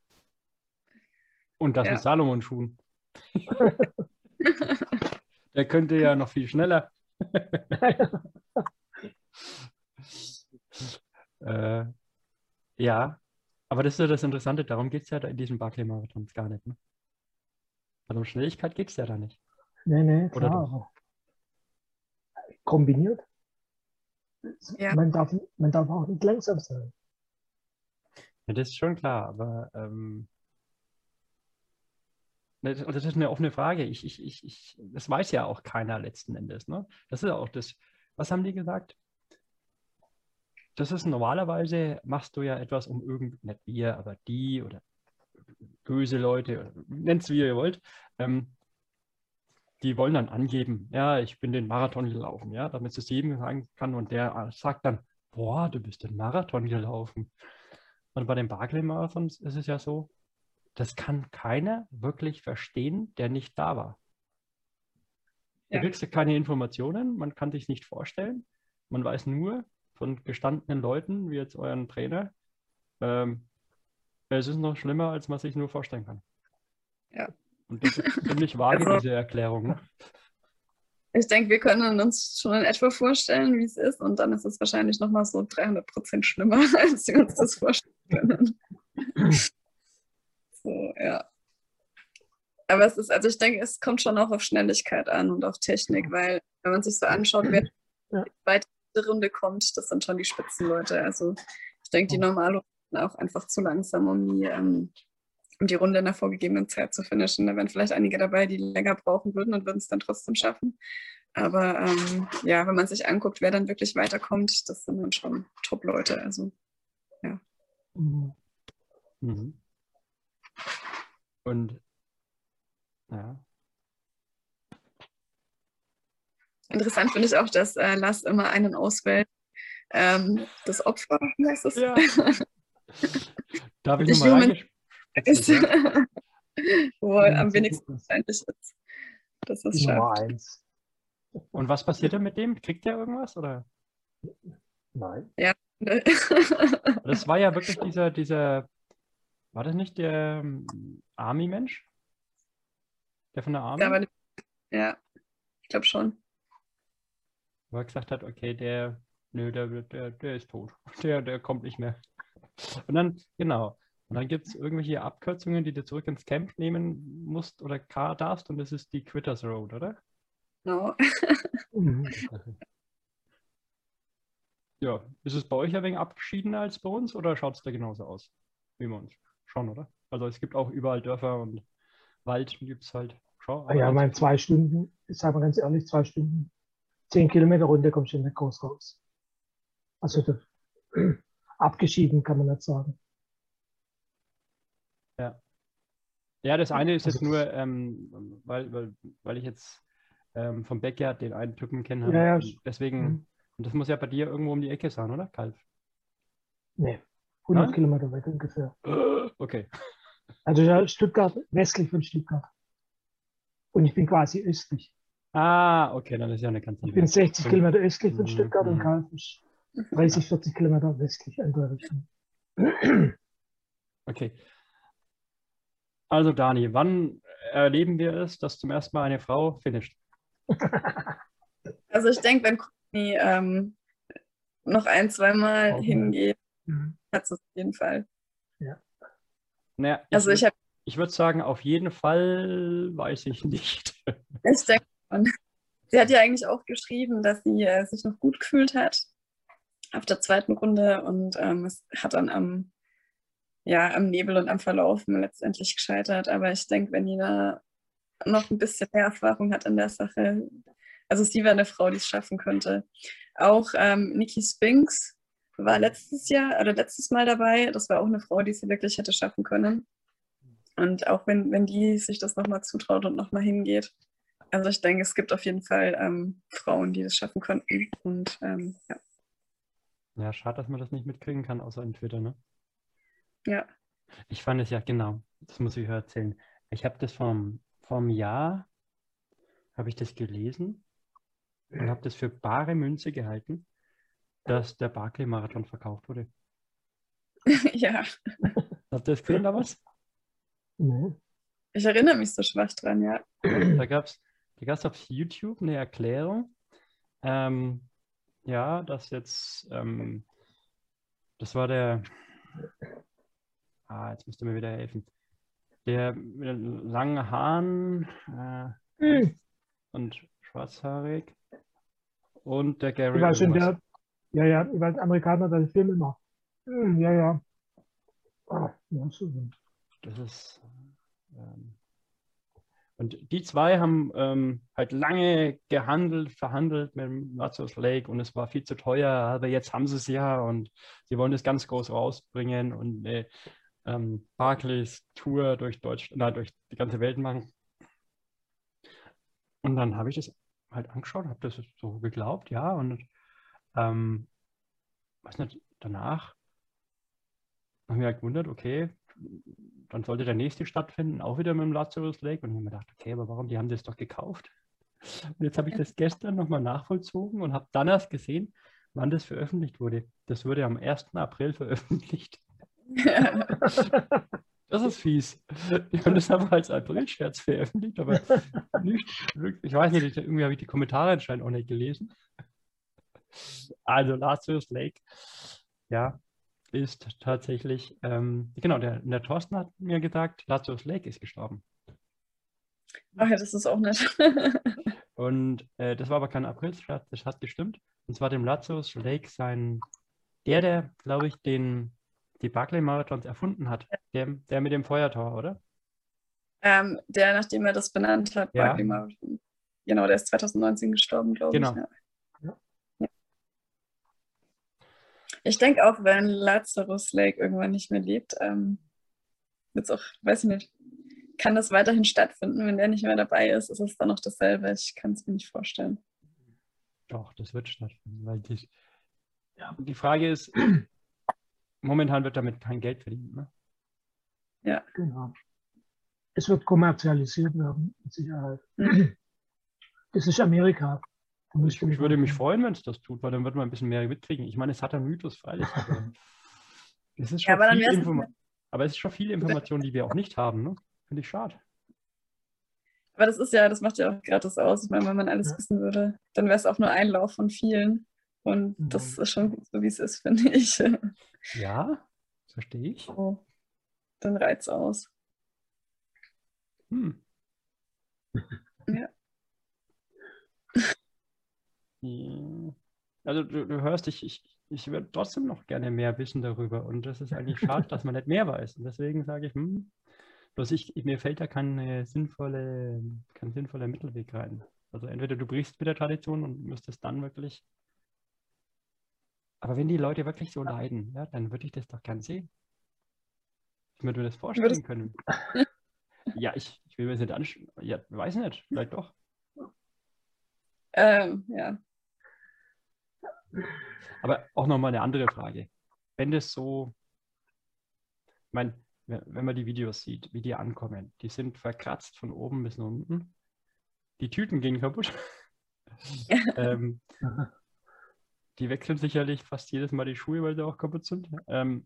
Und das Ja. mit Salomon-Schuhen. Der könnte ja noch viel schneller. äh, ja, aber das ist ja das Interessante, darum geht es ja da in diesen Barclay-Marathons gar nicht. Ne? Also um Schnelligkeit geht es ja da nicht. Nee, nee, klar. Kombiniert. Ja. Man, darf, man darf auch nicht langsam sein. Ja, das ist schon klar, aber ähm, das, das ist eine offene Frage. Ich, ich, ich, ich, das weiß ja auch keiner letzten Endes. Ne? Das ist auch das, was haben die gesagt? Das ist normalerweise, machst du ja etwas, um irgend, nicht wir, aber die oder böse Leute, nennt es wie ihr wollt, ähm, die wollen dann angeben, ja, ich bin den Marathon gelaufen, ja, damit es jedem sagen kann und der sagt dann, boah, du bist den Marathon gelaufen. Und bei den Barclay-Marathons ist es ja so, das kann keiner wirklich verstehen, der nicht da war. Da Ja. kriegst du keine Informationen, man kann sich nicht vorstellen. Man weiß nur, von gestandenen Leuten, wie jetzt euren Trainer, ähm, es ist noch schlimmer, als man sich nur vorstellen kann. Ja. Und das ist ziemlich vage, Also- diese Erklärung. Ne? Ich denke, wir können uns schon in etwa vorstellen, wie es ist. Und dann ist es wahrscheinlich nochmal so 300 Prozent schlimmer, als wir uns das vorstellen können. so, ja. Aber es ist, also ich denke, es kommt schon auch auf Schnelligkeit an und auf Technik, weil wenn man sich so anschaut, wer Ja. weiter in die Runde kommt, das sind schon die Spitzenleute. Also ich denke, die normale sind auch einfach zu langsam, um die, ähm, um die Runde in der vorgegebenen Zeit zu finishen. Da wären vielleicht einige dabei, die länger brauchen würden und würden es dann trotzdem schaffen. Aber ähm, ja, wenn man sich anguckt, wer dann wirklich weiterkommt, das sind dann schon Top-Leute. Also Mhm. Mhm. Und ja, interessant finde ich auch, dass äh, Lars immer einen auswählt. Ähm, das Opfer, wie heißt das? Ja. darf ich nochmal reingespitzt ist, wo er am wenigsten wahrscheinlich ist. Das ist Nummer eins. Und was passiert denn mit dem? Kriegt der irgendwas? Oder? Nein. Das war ja wirklich dieser, dieser, war das nicht der ähm, Army-Mensch? Der von der Army? ja, aber, ja, ich glaube schon. Wo er gesagt hat, okay, der, nö, der, der, der ist tot. Der, der kommt nicht mehr. Und dann, genau. Und dann gibt es irgendwelche Abkürzungen, die du zurück ins Camp nehmen musst oder darfst und das ist die Quitters Road, oder? Genau. Mhm. Ja, ist es bei euch ein wenig abgeschiedener als bei uns oder schaut es da genauso aus? Wie bei uns? Schon, oder? Also es gibt auch überall Dörfer und Wald gibt es halt. Schau, Ah ja, aber mein zwei Stunden, ich sage mal ganz ehrlich, zwei Stunden, zehn Kilometer Runde kommst du nicht groß raus. Also abgeschieden kann man nicht sagen. Ja, das eine ist Also jetzt nur, ähm, weil, weil, weil ich jetzt ähm, vom Backyard den einen Typen kenne. Ja, ja, Deswegen, Mhm. Und das muss ja bei dir irgendwo um die Ecke sein, oder? Kalf. Nee, 100 Nein? Kilometer weg ungefähr. Okay. Also ja, Stuttgart, westlich von Stuttgart. Und ich bin quasi östlich. Ah, okay, dann ist ja eine ganz Ich bin 60 Mhm. Kilometer östlich von Mhm, Stuttgart und mhm. Kalf ist 30, 40 Kilometer westlich in der Richtung. Okay. Also Dani, wann erleben wir es, dass zum ersten Mal eine Frau finisht? Also ich denke, wenn Courtney ähm, noch ein, zweimal Auch hingeht, Mhm. hat es auf jeden Fall. Naja, ich, Also ich habe, ich würde sagen, auf jeden Fall weiß ich nicht. ich denke schon. Sie hat ja eigentlich auch geschrieben, dass sie äh, sich noch gut gefühlt hat auf der zweiten Runde und ähm, es hat dann am, ja, am Nebel und am Verlaufen letztendlich gescheitert. Aber ich denke, wenn die da noch ein bisschen mehr Erfahrung hat in der Sache, also sie wäre eine Frau, die es schaffen könnte. Auch ähm, Nikki Spinks war letztes Jahr oder letztes Mal dabei. Das war auch eine Frau, die sie wirklich hätte schaffen können. Und auch wenn, wenn die sich das nochmal zutraut und nochmal hingeht. Also ich denke, es gibt auf jeden Fall ähm, Frauen, die das schaffen könnten. Und ähm, ja. Ja, schade, dass man das nicht mitkriegen kann, außer in Twitter, ne? ja. Ich fand es ja, genau, das muss ich erzählen. Ich habe das vom, vom Jahr, habe ich das gelesen und habe das für bare Münze gehalten, dass der Barclay-Marathon verkauft wurde. ja, Habt ihr das gesehen damals? Nee. ich erinnere mich so schwach dran, ja. Da gab es da gab's auf YouTube eine Erklärung, ähm, ja, dass jetzt, ähm, das war der, ah, jetzt müsst ihr mir wieder helfen, der mit den langen Haaren äh, Hm. und schwarzhaarig und der Gary Ich war schon der, ja, ja, ich war ein Amerikaner, den Film immer. Hm, Ja, ja. Ah. Das ist. Ähm, und die zwei haben ähm, halt lange gehandelt, verhandelt mit Lazarus Lake und es war viel zu teuer, aber jetzt haben sie es ja und sie wollen es ganz groß rausbringen und eine ähm, Barclays Tour durch Deutschland, nein, durch die ganze Welt machen. Und dann habe ich das halt angeschaut, habe das so geglaubt, ja, und ähm, weiß nicht, danach habe ich mich halt gewundert, okay, dann sollte der nächste stattfinden, auch wieder mit dem Lazarus Lake. Und ich habe mir gedacht, okay, aber warum? Die haben das doch gekauft. Und jetzt habe ich das gestern nochmal nachvollzogen und habe dann erst gesehen, wann das veröffentlicht wurde. Das wurde am 1. April veröffentlicht. Das ist fies. Die haben das einfach als April-Scherz veröffentlicht, aber nicht wirklich. Ich weiß nicht, irgendwie habe ich die Kommentare anscheinend auch nicht gelesen. Also Lazarus Lake, ja, ist tatsächlich, ähm, genau, der, der Thorsten hat mir gesagt, Lazarus Lake ist gestorben. Ach ja, das ist auch nett. Und äh, das war aber kein Aprilscherz, das hat gestimmt. Und zwar dem Lazarus Lake sein, der, der, glaube ich, den, die Barclay-Marathons erfunden hat. Der, der mit dem Feuertor, oder? Ähm, der, nachdem er das benannt hat, Ja. Barclay Marathon. Genau, der ist 2019 gestorben, glaube Genau. ich. Ja. Ich denke auch, wenn Lazarus Lake irgendwann nicht mehr lebt, ähm, wird's auch, weiß ich nicht, kann das weiterhin stattfinden, wenn der nicht mehr dabei ist, ist es dann noch dasselbe. Ich kann es mir nicht vorstellen. Doch, das wird stattfinden, weil die, ja, die Frage ist, momentan wird damit kein Geld verdient. Ne? Genau. Es wird kommerzialisiert werden, mit Sicherheit. Mhm. Das ist Amerika. Ich, ich würde mich freuen, wenn es das tut, weil dann wird man ein bisschen mehr mitkriegen. Ich meine, es hat einen Mythos, freilich. Aber es ist Ja, schon aber dann viel Informa aber es ist schon viel Information, die wir auch nicht haben. Ne? Finde ich schade. Aber das ist ja, das macht ja auch gerade das aus. Ich meine, wenn man alles Ja. wissen würde, dann wäre es auch nur ein Lauf von vielen. Und Mhm. das ist schon gut, so wie es ist, finde ich. Ja, verstehe ich. So, dann reizt aus. Hm. Ja. Ja. Also du, du hörst, ich, ich, ich würde trotzdem noch gerne mehr wissen darüber. Und das ist eigentlich schade, dass man nicht mehr weiß. Und deswegen sage ich, hm, bloß ich, mir fällt da keine sinnvolle, kein sinnvoller Mittelweg rein. Also entweder du brichst mit der Tradition und müsstest dann wirklich. Aber wenn die Leute wirklich so leiden, ja, dann würde ich das doch gern sehen. Ich würde mir das vorstellen Würdest- können. Ja, ich, ich will mir das nicht anschauen. Ja, weiß nicht, vielleicht doch. Ähm, ja. Aber auch nochmal eine andere Frage. Wenn das so, ich meine, wenn man die Videos sieht, wie die ankommen, die sind verkratzt von oben bis nach unten. Die Tüten gehen kaputt. ähm, die wechseln sicherlich fast jedes Mal die Schuhe, weil sie auch kaputt sind. Ähm,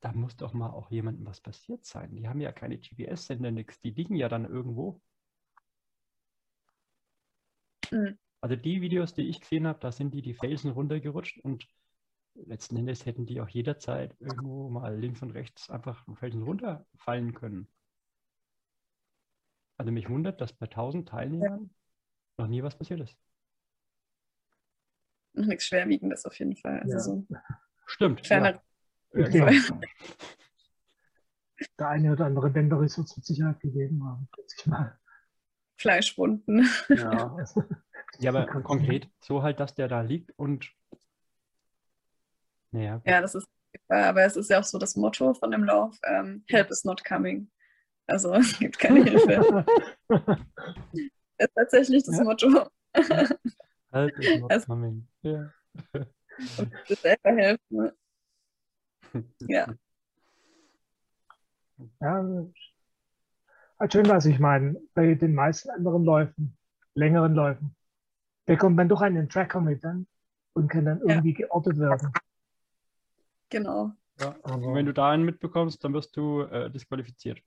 da muss doch mal auch jemandem was passiert sein. Die haben ja keine GPS-Sender, nix. Die liegen ja dann irgendwo. Mhm. Also die Videos, die ich gesehen habe, da sind die die Felsen runtergerutscht und letzten Endes hätten die auch jederzeit irgendwo mal links und rechts einfach einen Felsen runterfallen können. Also mich wundert, dass bei 1000 Teilnehmern noch nie was passiert ist. Noch nichts Schwerwiegendes auf jeden Fall. Also Ja. so Stimmt. kleiner Ja. Okay. Der eine oder andere Bänderriss wird es mit Sicherheit gegeben haben, schätze ich mal. Fleischwunden. Ja, also, Ja, aber konkret so halt, dass der da liegt und naja, Ja, das ist, aber es ist ja auch so das Motto von dem Lauf: ähm, Help is not coming. Also es gibt keine Hilfe. Das ist tatsächlich das Ja. Motto. halt is not Also- coming. Ja. Und das selber helfen. ne? Ja. ja, halt schön, was ich meine. Bei den meisten anderen Läufen, längeren Läufen, bekommt man doch einen Tracker mit dann und kann dann Ja. irgendwie geortet werden. Genau. Ja. Aber- Und wenn du da einen mitbekommst, dann wirst du äh, disqualifiziert.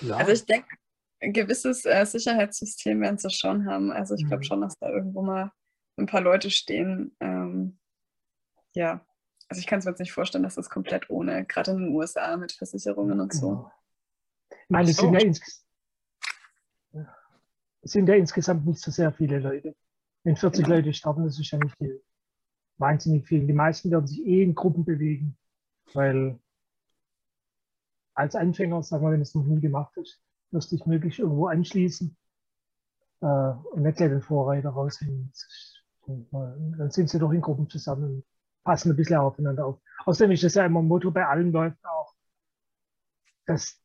Ja, Also ich denke, ein gewisses äh, Sicherheitssystem werden sie schon haben. Also ich glaube Mhm. schon, dass da irgendwo mal ein paar Leute stehen. Ähm, ja, also ich kann es mir jetzt nicht vorstellen, dass das komplett ohne, gerade in den USA mit Versicherungen und so. Genau. Ich meine, es Ach sind, so. ja es sind ja insgesamt nicht so sehr viele Leute. Wenn 40 Genau. Leute starten, das ist ja nicht viel. wahnsinnig viel. Die meisten werden sich eh in Gruppen bewegen, weil als Anfänger, sagen wir, wenn es noch nie gemacht hast, wirst du dich möglichst irgendwo anschließen äh, und nicht gleich den Vorreiter raushängen. Dann sind sie doch in Gruppen zusammen und passen ein bisschen aufeinander auf. Außerdem ist das ja immer ein Motto bei allen Läufen auch, dass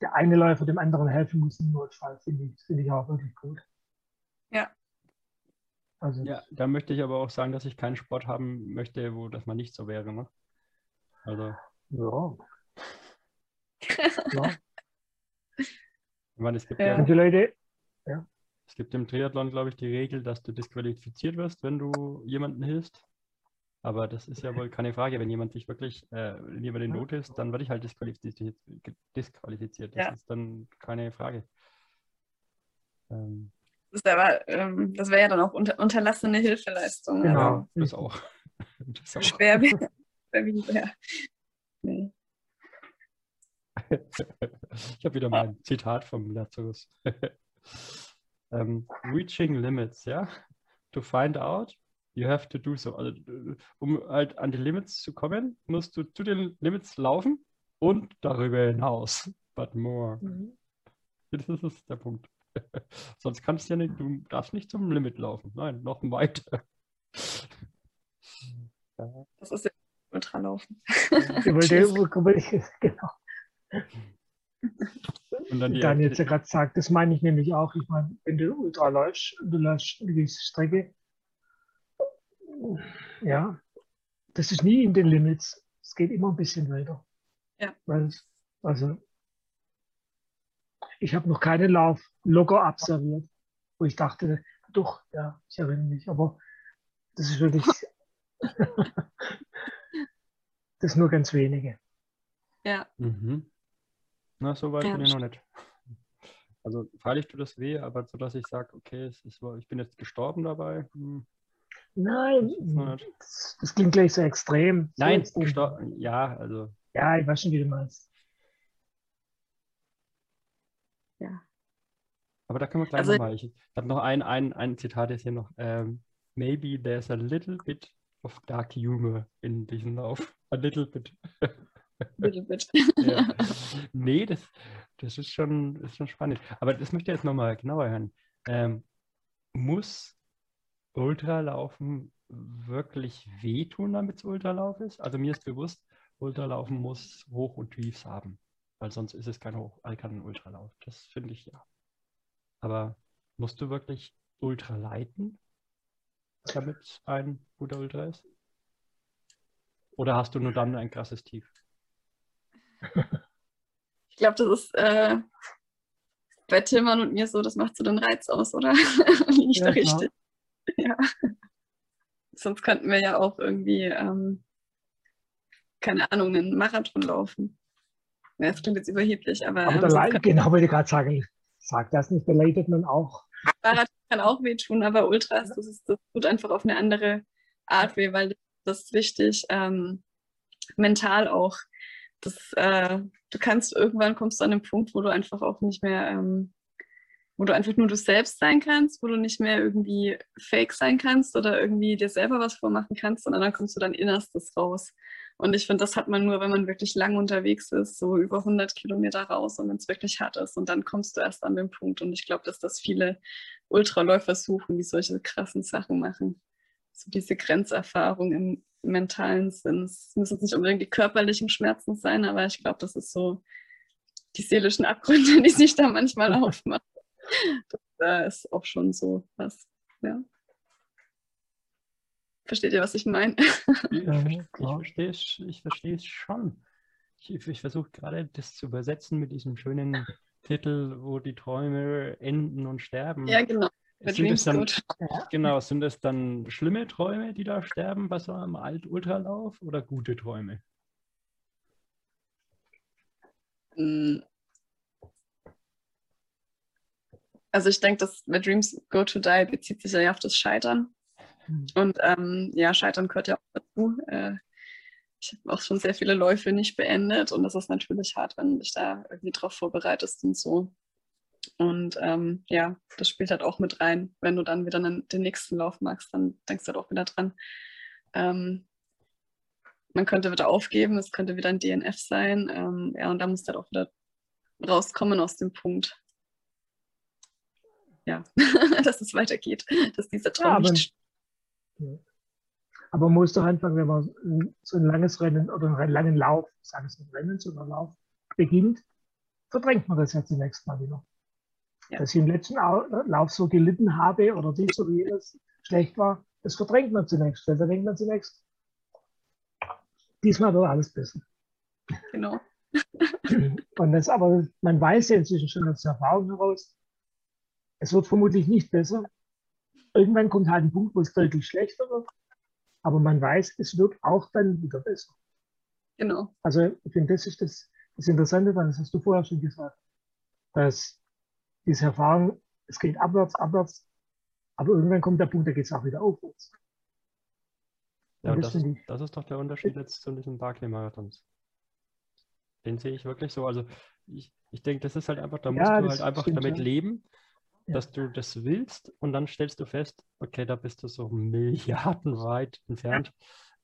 der eine Läufer dem anderen helfen muss im Notfall, finde ich, finde ich auch wirklich gut. Ja. Also, Ja, da möchte ich aber auch sagen, dass ich keinen Sport haben möchte, wo das mal nicht so wäre. Ne? Also, ja. ja. Ich meine, es gibt Ja. ja, die Leute, ja. Es gibt im Triathlon, glaube ich, die Regel, dass du disqualifiziert wirst, wenn du jemandem hilfst. Aber das ist ja wohl keine Frage. Wenn jemand sich wirklich, äh, wenn jemand in Not ist, dann werde ich halt disqualifiziert. disqualifiziert. Das Ja. ist dann keine Frage. Ähm, Das, aber, ähm, das wäre ja dann auch unter, unterlassene Hilfeleistung. Genau. ja, das auch. Das auch. Schwer, schwerwiegend wäre. Ich habe wieder mal ein Zitat vom Lazarus. ähm, reaching limits, ja. To find out, you have to do so. Also, um halt an die Limits zu kommen, musst du zu den Limits laufen und darüber hinaus. But more. Das ist der Punkt. Sonst kannst du ja nicht, du darfst nicht zum Limit laufen. Nein, noch weiter. Das ist ja Ultralaufen. Ich wollte, wollte- genau. Und dann die Daniel jetzt ja gerade sagt, das meine ich nämlich auch. Ich meine, wenn du Ultra läufst, du läufst eine gewisse Strecke, ja, das ist nie in den Limits. Es geht immer ein bisschen weiter. Ja. Weil, also, ich habe noch keinen Lauf locker absolviert, wo ich dachte, doch, ja, ich erinnere mich, aber das ist wirklich, das ist nur ganz wenige. Ja, Mhm. Na, so weit Ja, bin ich noch nicht. Also freilich tut das weh, aber so dass ich sage, okay, es ist, ich bin jetzt gestorben dabei. Hm, Nein, das das, klingt gleich so extrem. So Nein, extrem. gestorben. Ja, also Ja, ich weiß schon, wie du meinst. ja. Aber da können wir gleich Also- nochmal. Ich, ich habe noch ein, ein, ein Zitat jetzt hier noch. Ähm, Maybe there's a little bit of dark humor in diesem Lauf. A little bit. Bitte, bitte. Ja. Nee, das, das ist schon, ist schon spannend. Aber das möchte ich jetzt nochmal genauer hören. Ähm, muss Ultralaufen wirklich wehtun, damit es Ultralauf ist? Also mir ist bewusst, Ultralaufen muss Hoch- und Tiefs haben. Weil sonst ist es kein, Hoch, äh, kein Ultralauf. Das finde ich ja. Aber musst du wirklich Ultra leiten, damit ein guter Ultra ist? Oder hast du nur dann ein krasses Tief? Ich glaube, das ist äh, bei Tillmann und mir so, das macht so den Reiz aus, oder? Ich Ja, richtig? Ja. Sonst könnten wir ja auch irgendwie, ähm, keine Ahnung, einen Marathon laufen. Ja, das klingt jetzt überheblich, aber, Aber ähm, kann, genau, wollte ich gerade sagen, sag das nicht, da leidet man auch. Marathon kann auch wehtun, aber Ultras, das, ist, das tut einfach auf eine andere Art weh, weil das ist wichtig, ähm, mental auch. Das, äh, du kannst irgendwann kommst du an den Punkt, wo du einfach auch nicht mehr, ähm, wo du einfach nur du selbst sein kannst, wo du nicht mehr irgendwie fake sein kannst oder irgendwie dir selber was vormachen kannst, sondern dann kommst du dein Innerstes raus. Und ich finde, das hat man nur, wenn man wirklich lang unterwegs ist, so über 100 Kilometer raus und wenn es wirklich hart ist. Und dann kommst du erst an den Punkt. Und ich glaube, dass das viele Ultraläufer suchen, die solche krassen Sachen machen. So diese Grenzerfahrung im mentalen Sinn. Es müssen nicht unbedingt die körperlichen Schmerzen sein, aber ich glaube, das ist so die seelischen Abgründe, die sich da manchmal aufmachen. Das äh, ist auch schon so was. Ja. Versteht ihr, was ich meine? Ich, Ja, ich verstehe es, ich verstehe es schon. Ich, ich versuche gerade das zu übersetzen mit diesem schönen Titel, wo die Träume enden und sterben. Ja, genau. Sind es dann, genau, sind es dann schlimme Träume, die da sterben bei so einem Alt-Ultralauf oder gute Träume? Mm. Also ich denke, dass Where Dreams Go to Die bezieht sich ja auf das Scheitern. Mhm. Und ähm, ja, Scheitern gehört ja auch dazu. Äh, ich habe auch schon sehr viele Läufe nicht beendet und das ist natürlich hart, wenn du dich da irgendwie drauf vorbereitest und so. Und ähm, ja, das spielt halt auch mit rein. Wenn du dann wieder einen, den nächsten Lauf magst, dann denkst du halt auch wieder dran. Ähm, man könnte wieder aufgeben, es könnte wieder ein DNF sein. Ähm, ja, und da musst du halt auch wieder rauskommen aus dem Punkt. Ja, dass es weitergeht, dass dieser Traum aber- nicht Aber man muss doch einfach, wenn man so ein langes Rennen oder einen langen Lauf, ich sage es nicht Rennen, sondern Lauf, beginnt, verdrängt man das ja zunächst mal wieder. Ja. Dass ich im letzten Au- Lauf so gelitten habe oder dies oder jenes schlecht war, das verdrängt man zunächst. Da denkt man zunächst, diesmal wird alles besser. Genau. Und das aber, man weiß ja inzwischen schon aus der Erfahrung heraus, es wird vermutlich nicht besser. Irgendwann kommt halt ein Punkt, wo es deutlich schlechter wird. Aber man weiß, es wird auch dann wieder besser. Genau. Also ich finde, das ist das, das Interessante daran, das hast du vorher schon gesagt, dass diese Erfahrung, es geht abwärts, abwärts, aber irgendwann kommt der Punkt, da geht es auch wieder aufwärts. Ja, Und das ist, das ist doch der Unterschied jetzt zu diesen Barclay-Marathons. Den sehe ich wirklich so. Also ich, ich denke, das ist halt einfach, da Ja, musst du halt einfach stimmt damit schon. leben, Ja. dass du das willst und dann stellst du fest, okay, da bist du so milliardenweit entfernt.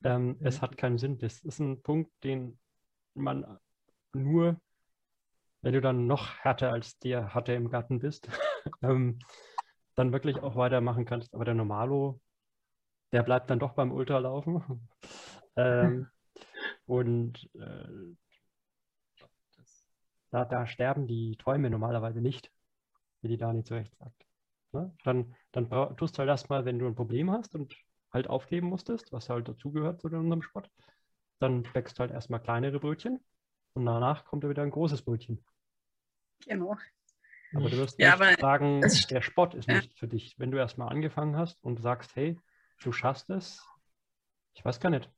Ähm, Es hat keinen Sinn. Das ist ein Punkt, den man nur, wenn du dann noch härter als der Hatte im Garten bist, ähm, dann wirklich auch weitermachen kannst. Aber der Normalo, der bleibt dann doch beim Ultralaufen. ähm, und äh, da, da sterben die Träume normalerweise nicht, wie die Dani zu Recht sagt. Ne? Dann, dann tust du halt erstmal, wenn du ein Problem hast und halt aufgeben musstest, was halt dazugehört zu unserem Sport, dann du halt erstmal kleinere Brötchen und danach kommt wieder ein großes Brötchen. Genau. Aber du wirst Ja, nicht aber sagen, es- der Sport ist ja. nicht für dich. Wenn du erstmal angefangen hast und sagst, hey, du schaffst es, ich weiß gar nicht,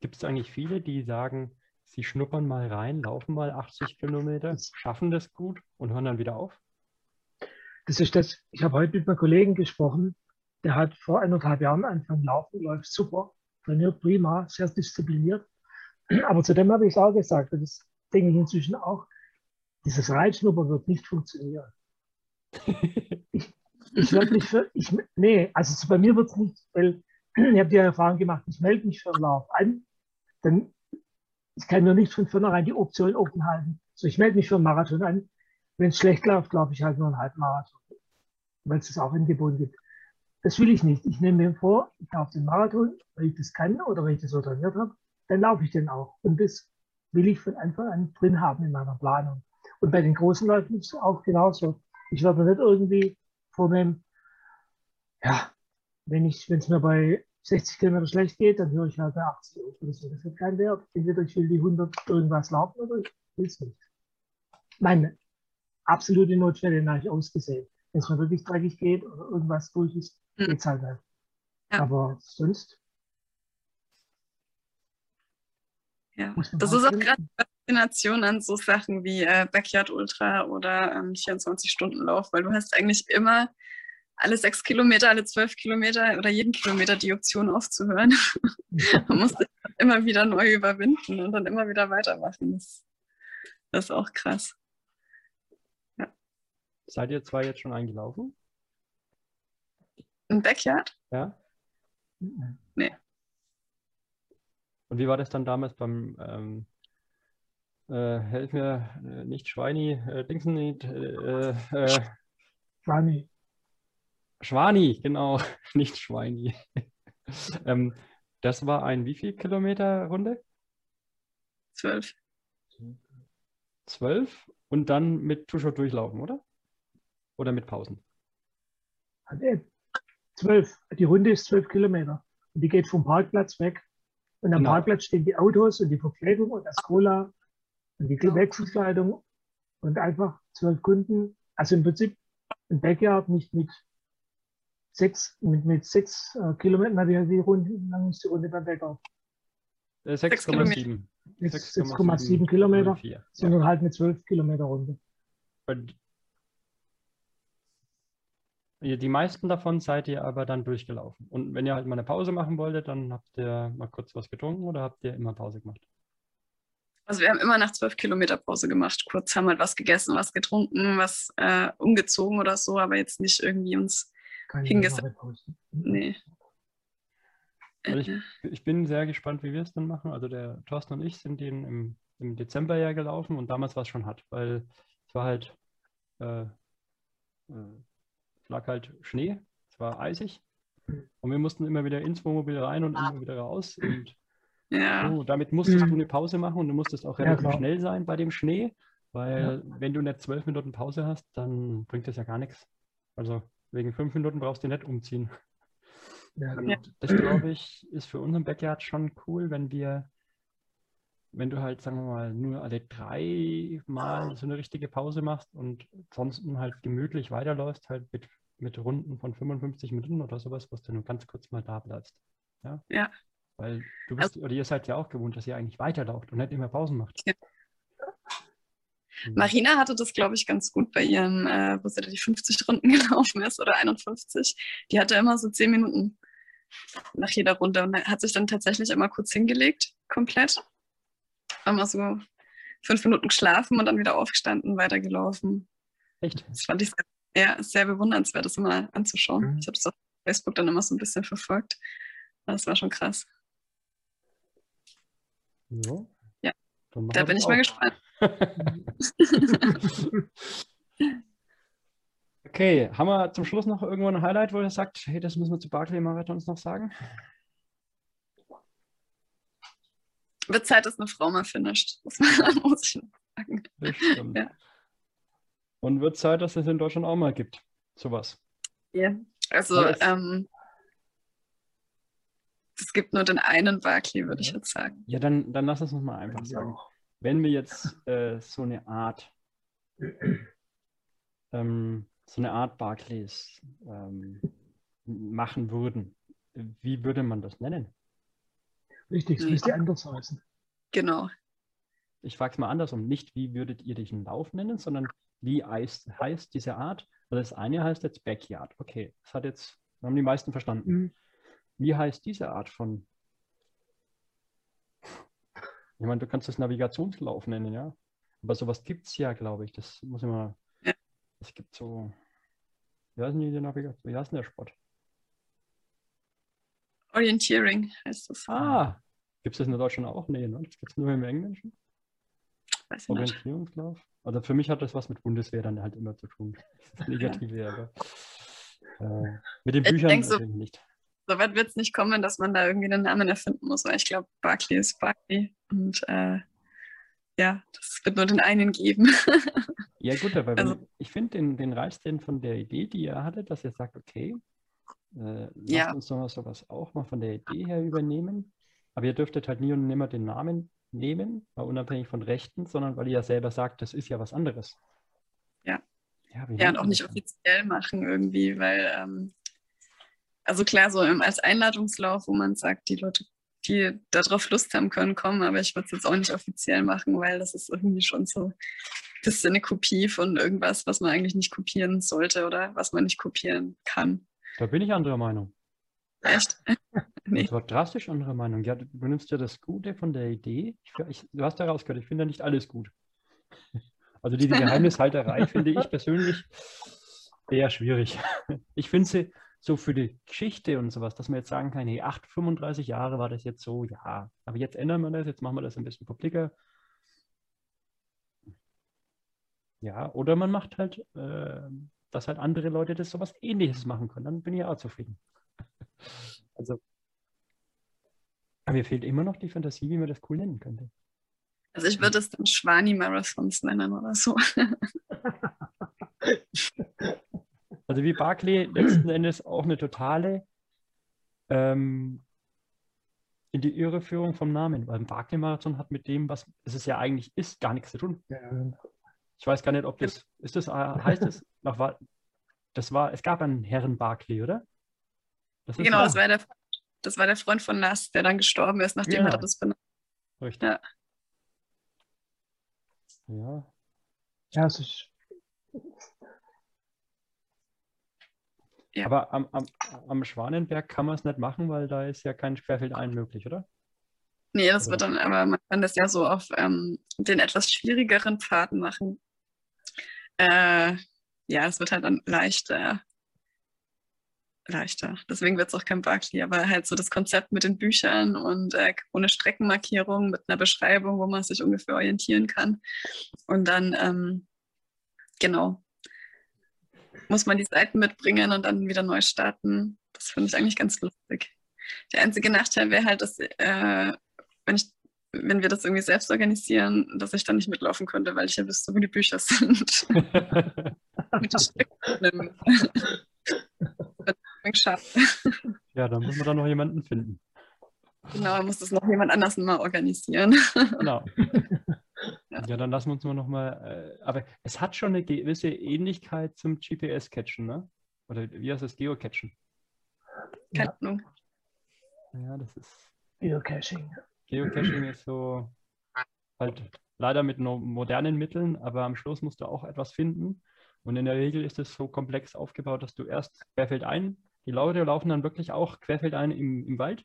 gibt es eigentlich viele, die sagen, sie schnuppern mal rein, laufen mal 80 Kilometer, schaffen das gut und hören dann wieder auf? Das ist das, ich habe heute mit einem Kollegen gesprochen, der hat vor eineinhalb Jahren angefangen laufen, läuft super, trainiert prima, sehr diszipliniert. Aber zu dem habe ich es auch gesagt, das denke ich inzwischen auch, dieses Reitschnuppern wird nicht funktionieren. Ich werde mich für, ich, nee, also so bei mir wird es nicht, weil ich habe die Erfahrung gemacht, ich melde mich für einen Lauf an, dann ich kann mir nicht von vornherein die Option offen halten. So, ich melde mich für einen Marathon an. Wenn es schlecht läuft, laufe ich halt nur einen Halbmarathon, weil es das auch im Gebot gibt. Das will ich nicht. Ich nehme mir vor, ich laufe den Marathon, weil ich das kann oder weil ich das so trainiert habe, dann laufe ich den auch. Und das will ich von Anfang an drin haben in meiner Planung. Und bei den großen Läufen ist es auch genauso. Ich werde mir nicht irgendwie vornehmen, ja, wenn es mir bei 60 Kilometer schlecht geht, dann höre ich halt bei 80 auf oder so. Das hat keinen Wert. Entweder ich will die 100 irgendwas laufen oder ich will es nicht. Meine absolute Notfälle habe ich ausgesehen. Wenn es mir wirklich dreckig geht oder irgendwas durch ist, Mhm. geht's halt nicht. Ja. Aber sonst Ja. Das ist auch gerade Faszination an so Sachen wie äh, Backyard Ultra oder ähm, 24-Stunden-Lauf, weil du hast eigentlich immer alle sechs Kilometer, alle zwölf Kilometer oder jeden Kilometer die Option aufzuhören. Man muss immer wieder neu überwinden und dann immer wieder weitermachen. Das, das ist auch krass. Seid ihr zwei jetzt schon eingelaufen? Im Backyard? Ja? Mhm. Und wie war das dann damals beim ähm, äh, helf mir, äh, nicht Schweini, äh, Dingsen, nicht, äh, äh, Schwani, Schwani, genau, nicht Schweini. ähm, das war ein wie viel Kilometer Runde? Zwölf. Zwölf und dann mit Tuschot durchlaufen, oder? Oder mit Pausen? er zwölf. Die Runde ist zwölf Kilometer. Und die geht vom Parkplatz weg. Und am Genau. Parkplatz stehen die Autos und die Verpflegung und das Cola und die Ja. Wechselkleidung und einfach zwölf Kunden. Also im Prinzip ein Backyard nicht mit sechs, mit, mit sechs äh, Kilometern, na, wie die Runde, wie lang ist die Runde beim Backyard? Äh, Sechs 6,7. Mit 6,7 Kilometer, 04. sondern halt eine zwölf Kilometer Runde. Die meisten davon seid ihr aber dann durchgelaufen. Und wenn ihr halt mal eine Pause machen wolltet, dann habt ihr mal kurz was getrunken oder habt ihr immer Pause gemacht? Also wir haben immer nach zwölf Kilometer Pause gemacht. Kurz haben halt was gegessen, was getrunken, was äh, umgezogen oder so, aber jetzt nicht irgendwie uns. Keine Hingesetzt. Nee. Weil ich, Äh, ich bin sehr gespannt, wie wir es dann machen. Also der Thorsten und ich sind den im, im Dezember ja gelaufen und damals war es schon hart, weil es war halt, äh, äh, lag halt Schnee, es war eisig und wir mussten immer wieder ins Wohnmobil rein und immer wieder raus und ja. so, damit musstest Mhm. du eine Pause machen und du musstest auch Ja, relativ klar. schnell sein bei dem Schnee, weil wenn du nicht zwölf Minuten Pause hast, dann bringt das ja gar nichts. Also wegen fünf Minuten brauchst du nicht umziehen. Ja, Und genau. das, glaube ich, ist für unseren Backyard schon cool, wenn wir wenn du halt, sagen wir mal, nur alle drei Mal so eine richtige Pause machst und ansonsten halt gemütlich weiterläufst, halt mit, mit Runden von 55 Minuten oder sowas, was du nur ganz kurz mal da bleibst. Ja. Ja. Weil du bist, oder ihr seid ja auch gewohnt, dass ihr eigentlich weiterlauft und nicht immer Pausen macht. Ja. Mhm. Marina hatte das, glaube ich, ganz gut bei ihrem, äh, wo sie da die 50 Runden gelaufen ist oder 51. Die hatte immer so 10 Minuten nach jeder Runde und hat sich dann tatsächlich immer kurz hingelegt, komplett. Immer so fünf Minuten geschlafen und dann wieder aufgestanden, weitergelaufen. Echt? Das fand ich sehr, ja, sehr bewundernswert, das immer anzuschauen. Mhm. Ich habe das auf Facebook dann immer so ein bisschen verfolgt. Das war schon krass. So. Ja. Da bin ich mal auch. gespannt. Okay, haben wir zum Schluss noch irgendwo ein Highlight, wo ihr sagt, hey, das müssen wir zu Barclay-Marathons noch sagen? Wird Zeit, dass eine Frau mal finisht. Das muss ich noch sagen. Ja. Und wird Zeit, dass es in Deutschland auch mal gibt. Sowas. Ja. Also, ähm, es gibt nur den einen Barclay, würde ich Ja. jetzt sagen. Ja, dann, dann lass uns noch mal einfach sagen. Wenn wir jetzt äh, so eine Art, ähm, so eine Art Barclays ähm, machen würden, wie würde man das nennen? Richtig, es Mhm. müsste anders heißen. Genau. Ich frage es mal andersrum. Nicht, wie würdet ihr den Lauf nennen, sondern wie heißt, heißt diese Art? Also das eine heißt jetzt Backyard. Okay, das hat jetzt, haben die meisten verstanden. Mhm. Wie heißt diese Art von? Ich meine, du kannst das Navigationslauf nennen, ja. Aber sowas gibt es ja, glaube ich. Das muss ich mal. Ja. Es gibt so. Wie heißt denn die Navigation? Wie heißt denn der Sport? Orienteering heißt das. Ah, gibt es das in Deutschland auch? Nee, ne? Das gibt es nur im Englischen. Weiß ich nicht. Orientierungslauf. Also für mich hat das was mit Bundeswehr dann halt immer zu tun. Das Negative, aber. Äh, mit den Ich Büchern so- nicht. So weit wird es nicht kommen, dass man da irgendwie einen Namen erfinden muss, weil ich glaube, Barclay ist Barclay. Und äh, ja, das wird nur den einen geben. Ja, gut, aber wenn, Also- ich finde den, den Reiz den von der Idee, die ihr hattet, dass ihr sagt, okay, äh, lasst Ja. uns doch mal sowas auch mal von der Idee her übernehmen. Aber ihr dürftet halt nie und nimmer den Namen nehmen, mal unabhängig von Rechten, sondern weil ihr ja selber sagt, das ist ja was anderes. Ja. Ja, ja, und auch nicht dann? offiziell machen irgendwie, weil, ähm, also klar, so als Einladungslauf, wo man sagt, die Leute, die darauf Lust haben, können kommen, aber ich würde es jetzt auch nicht offiziell machen, weil das ist irgendwie schon so ein bisschen eine Kopie von irgendwas, was man eigentlich nicht kopieren sollte oder was man nicht kopieren kann. Da bin ich anderer Meinung. Echt? Nee. Und zwar drastisch anderer Meinung. Ja, du nimmst ja das Gute von der Idee. Ich, ich, du hast ja rausgehört, ich finde ja nicht alles gut. Also diese Geheimnishalterei finde ich persönlich eher schwierig. Ich finde sie so für die Geschichte und sowas, dass man jetzt sagen kann, hey, 8, 35 Jahre war das jetzt so, ja, aber jetzt ändern wir das, jetzt machen wir das ein bisschen publiker. Ja, oder man macht halt, äh, dass halt andere Leute das sowas ähnliches machen können. Dann bin ich auch zufrieden. Also, aber mir fehlt immer noch die Fantasie, wie man das cool nennen könnte. Also ich würde es dann Schwani-Marathons nennen oder so. Also wie Barclay letzten Endes auch eine totale ähm, in die Irreführung vom Namen, weil ein Barclay-Marathon hat mit dem, was es ja eigentlich ist, gar nichts zu tun. Ja, Ich weiß gar nicht, ob das, ist das, äh, heißt es, noch, war, das war, es gab einen Herren Barclay, oder? Das genau, das war, der, das war der Freund von Nass, der dann gestorben ist, nachdem hat er das benannt. Richtig. Ja. Ja, ja es ist, Ja. aber am, am, am Schwanenberg kann man es nicht machen, weil da ist ja kein Querfeldein möglich, oder? Nee, das Oder? wird dann, aber man kann das ja so auf ähm, den etwas schwierigeren Pfaden machen. Äh, ja, es wird halt dann leichter. Leichter. Deswegen wird es auch kein Barclay, aber halt so das Konzept mit den Büchern und äh, ohne Streckenmarkierung, mit einer Beschreibung, wo man sich ungefähr orientieren kann. Und dann, ähm, genau, muss man die Seiten mitbringen und dann wieder neu starten. Das finde ich eigentlich ganz lustig. Der einzige Nachteil wäre halt, dass äh, wenn, ich, wenn wir das irgendwie selbst organisieren, dass ich dann nicht mitlaufen könnte, weil ich ja wüsste, wo die Bücher sind. Ja, dann muss man da noch jemanden finden. Genau, muss das noch jemand anders mal organisieren. Genau. Ja. ja, dann lassen wir uns mal nochmal. Äh, aber es hat schon eine gewisse Ähnlichkeit zum GPS-Catchen, ne? Oder wie heißt das? Geocachen. Keine Ja. Ahnung. Ja, das ist. Geocaching. Geocaching ist so halt leider mit modernen Mitteln, aber am Schluss musst du auch etwas finden. Und in der Regel ist es so komplex aufgebaut, dass du erst querfeldein, die Leute laufen dann wirklich auch querfeldein im, im Wald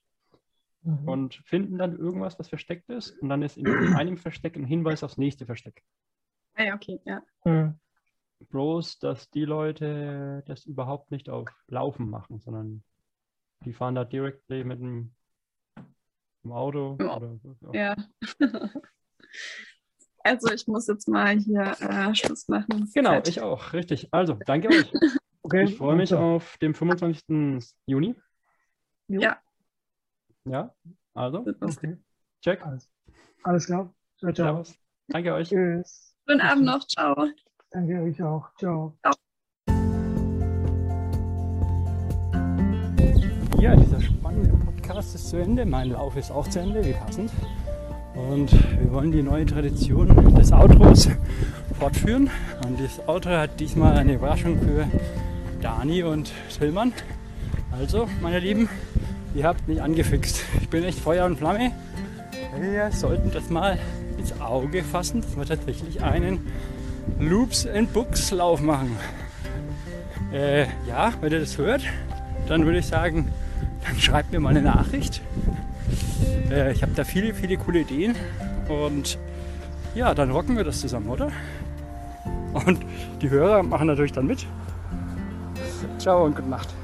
Mhm. und finden dann irgendwas, was versteckt ist. Und dann ist in einem Versteck ein Hinweis aufs nächste Versteck. Ah ja, okay, ja. Mhm. Bloß, dass die Leute das überhaupt nicht auf Laufen machen, sondern die fahren da direkt mit dem, dem Auto. Ja. Oder, Ja. Also ich muss jetzt mal hier äh, Schluss machen. Genau, Zeit. ich auch, richtig. Also, danke euch. Okay. Ich freue mich also, auf den 25. Juni. Ja. Ja, also, Okay. check. Alles, alles klar. Ciao, ciao. Servus. Danke euch. Tschüss. Schönen Abend noch. Ciao. Danke euch auch. Ciao. Ja, dieser spannende Podcast ist zu Ende. Mein Lauf ist auch zu Ende, wie passend. Und wir wollen die neue Tradition des Outros fortführen. Und das Outro hat diesmal eine Überraschung für Dani und Tillmann. Also, meine Lieben, ihr habt mich angefixt. Ich bin echt Feuer und Flamme. Wir sollten das mal ins Auge fassen, dass wir tatsächlich einen Loops and Books Lauf machen. Äh, ja, wenn ihr das hört, dann würde ich sagen, dann schreibt mir mal eine Nachricht. Äh, ich habe da viele, viele coole Ideen. Und ja, dann rocken wir das zusammen, oder? Und die Hörer machen natürlich dann mit. Ciao und gute Nacht.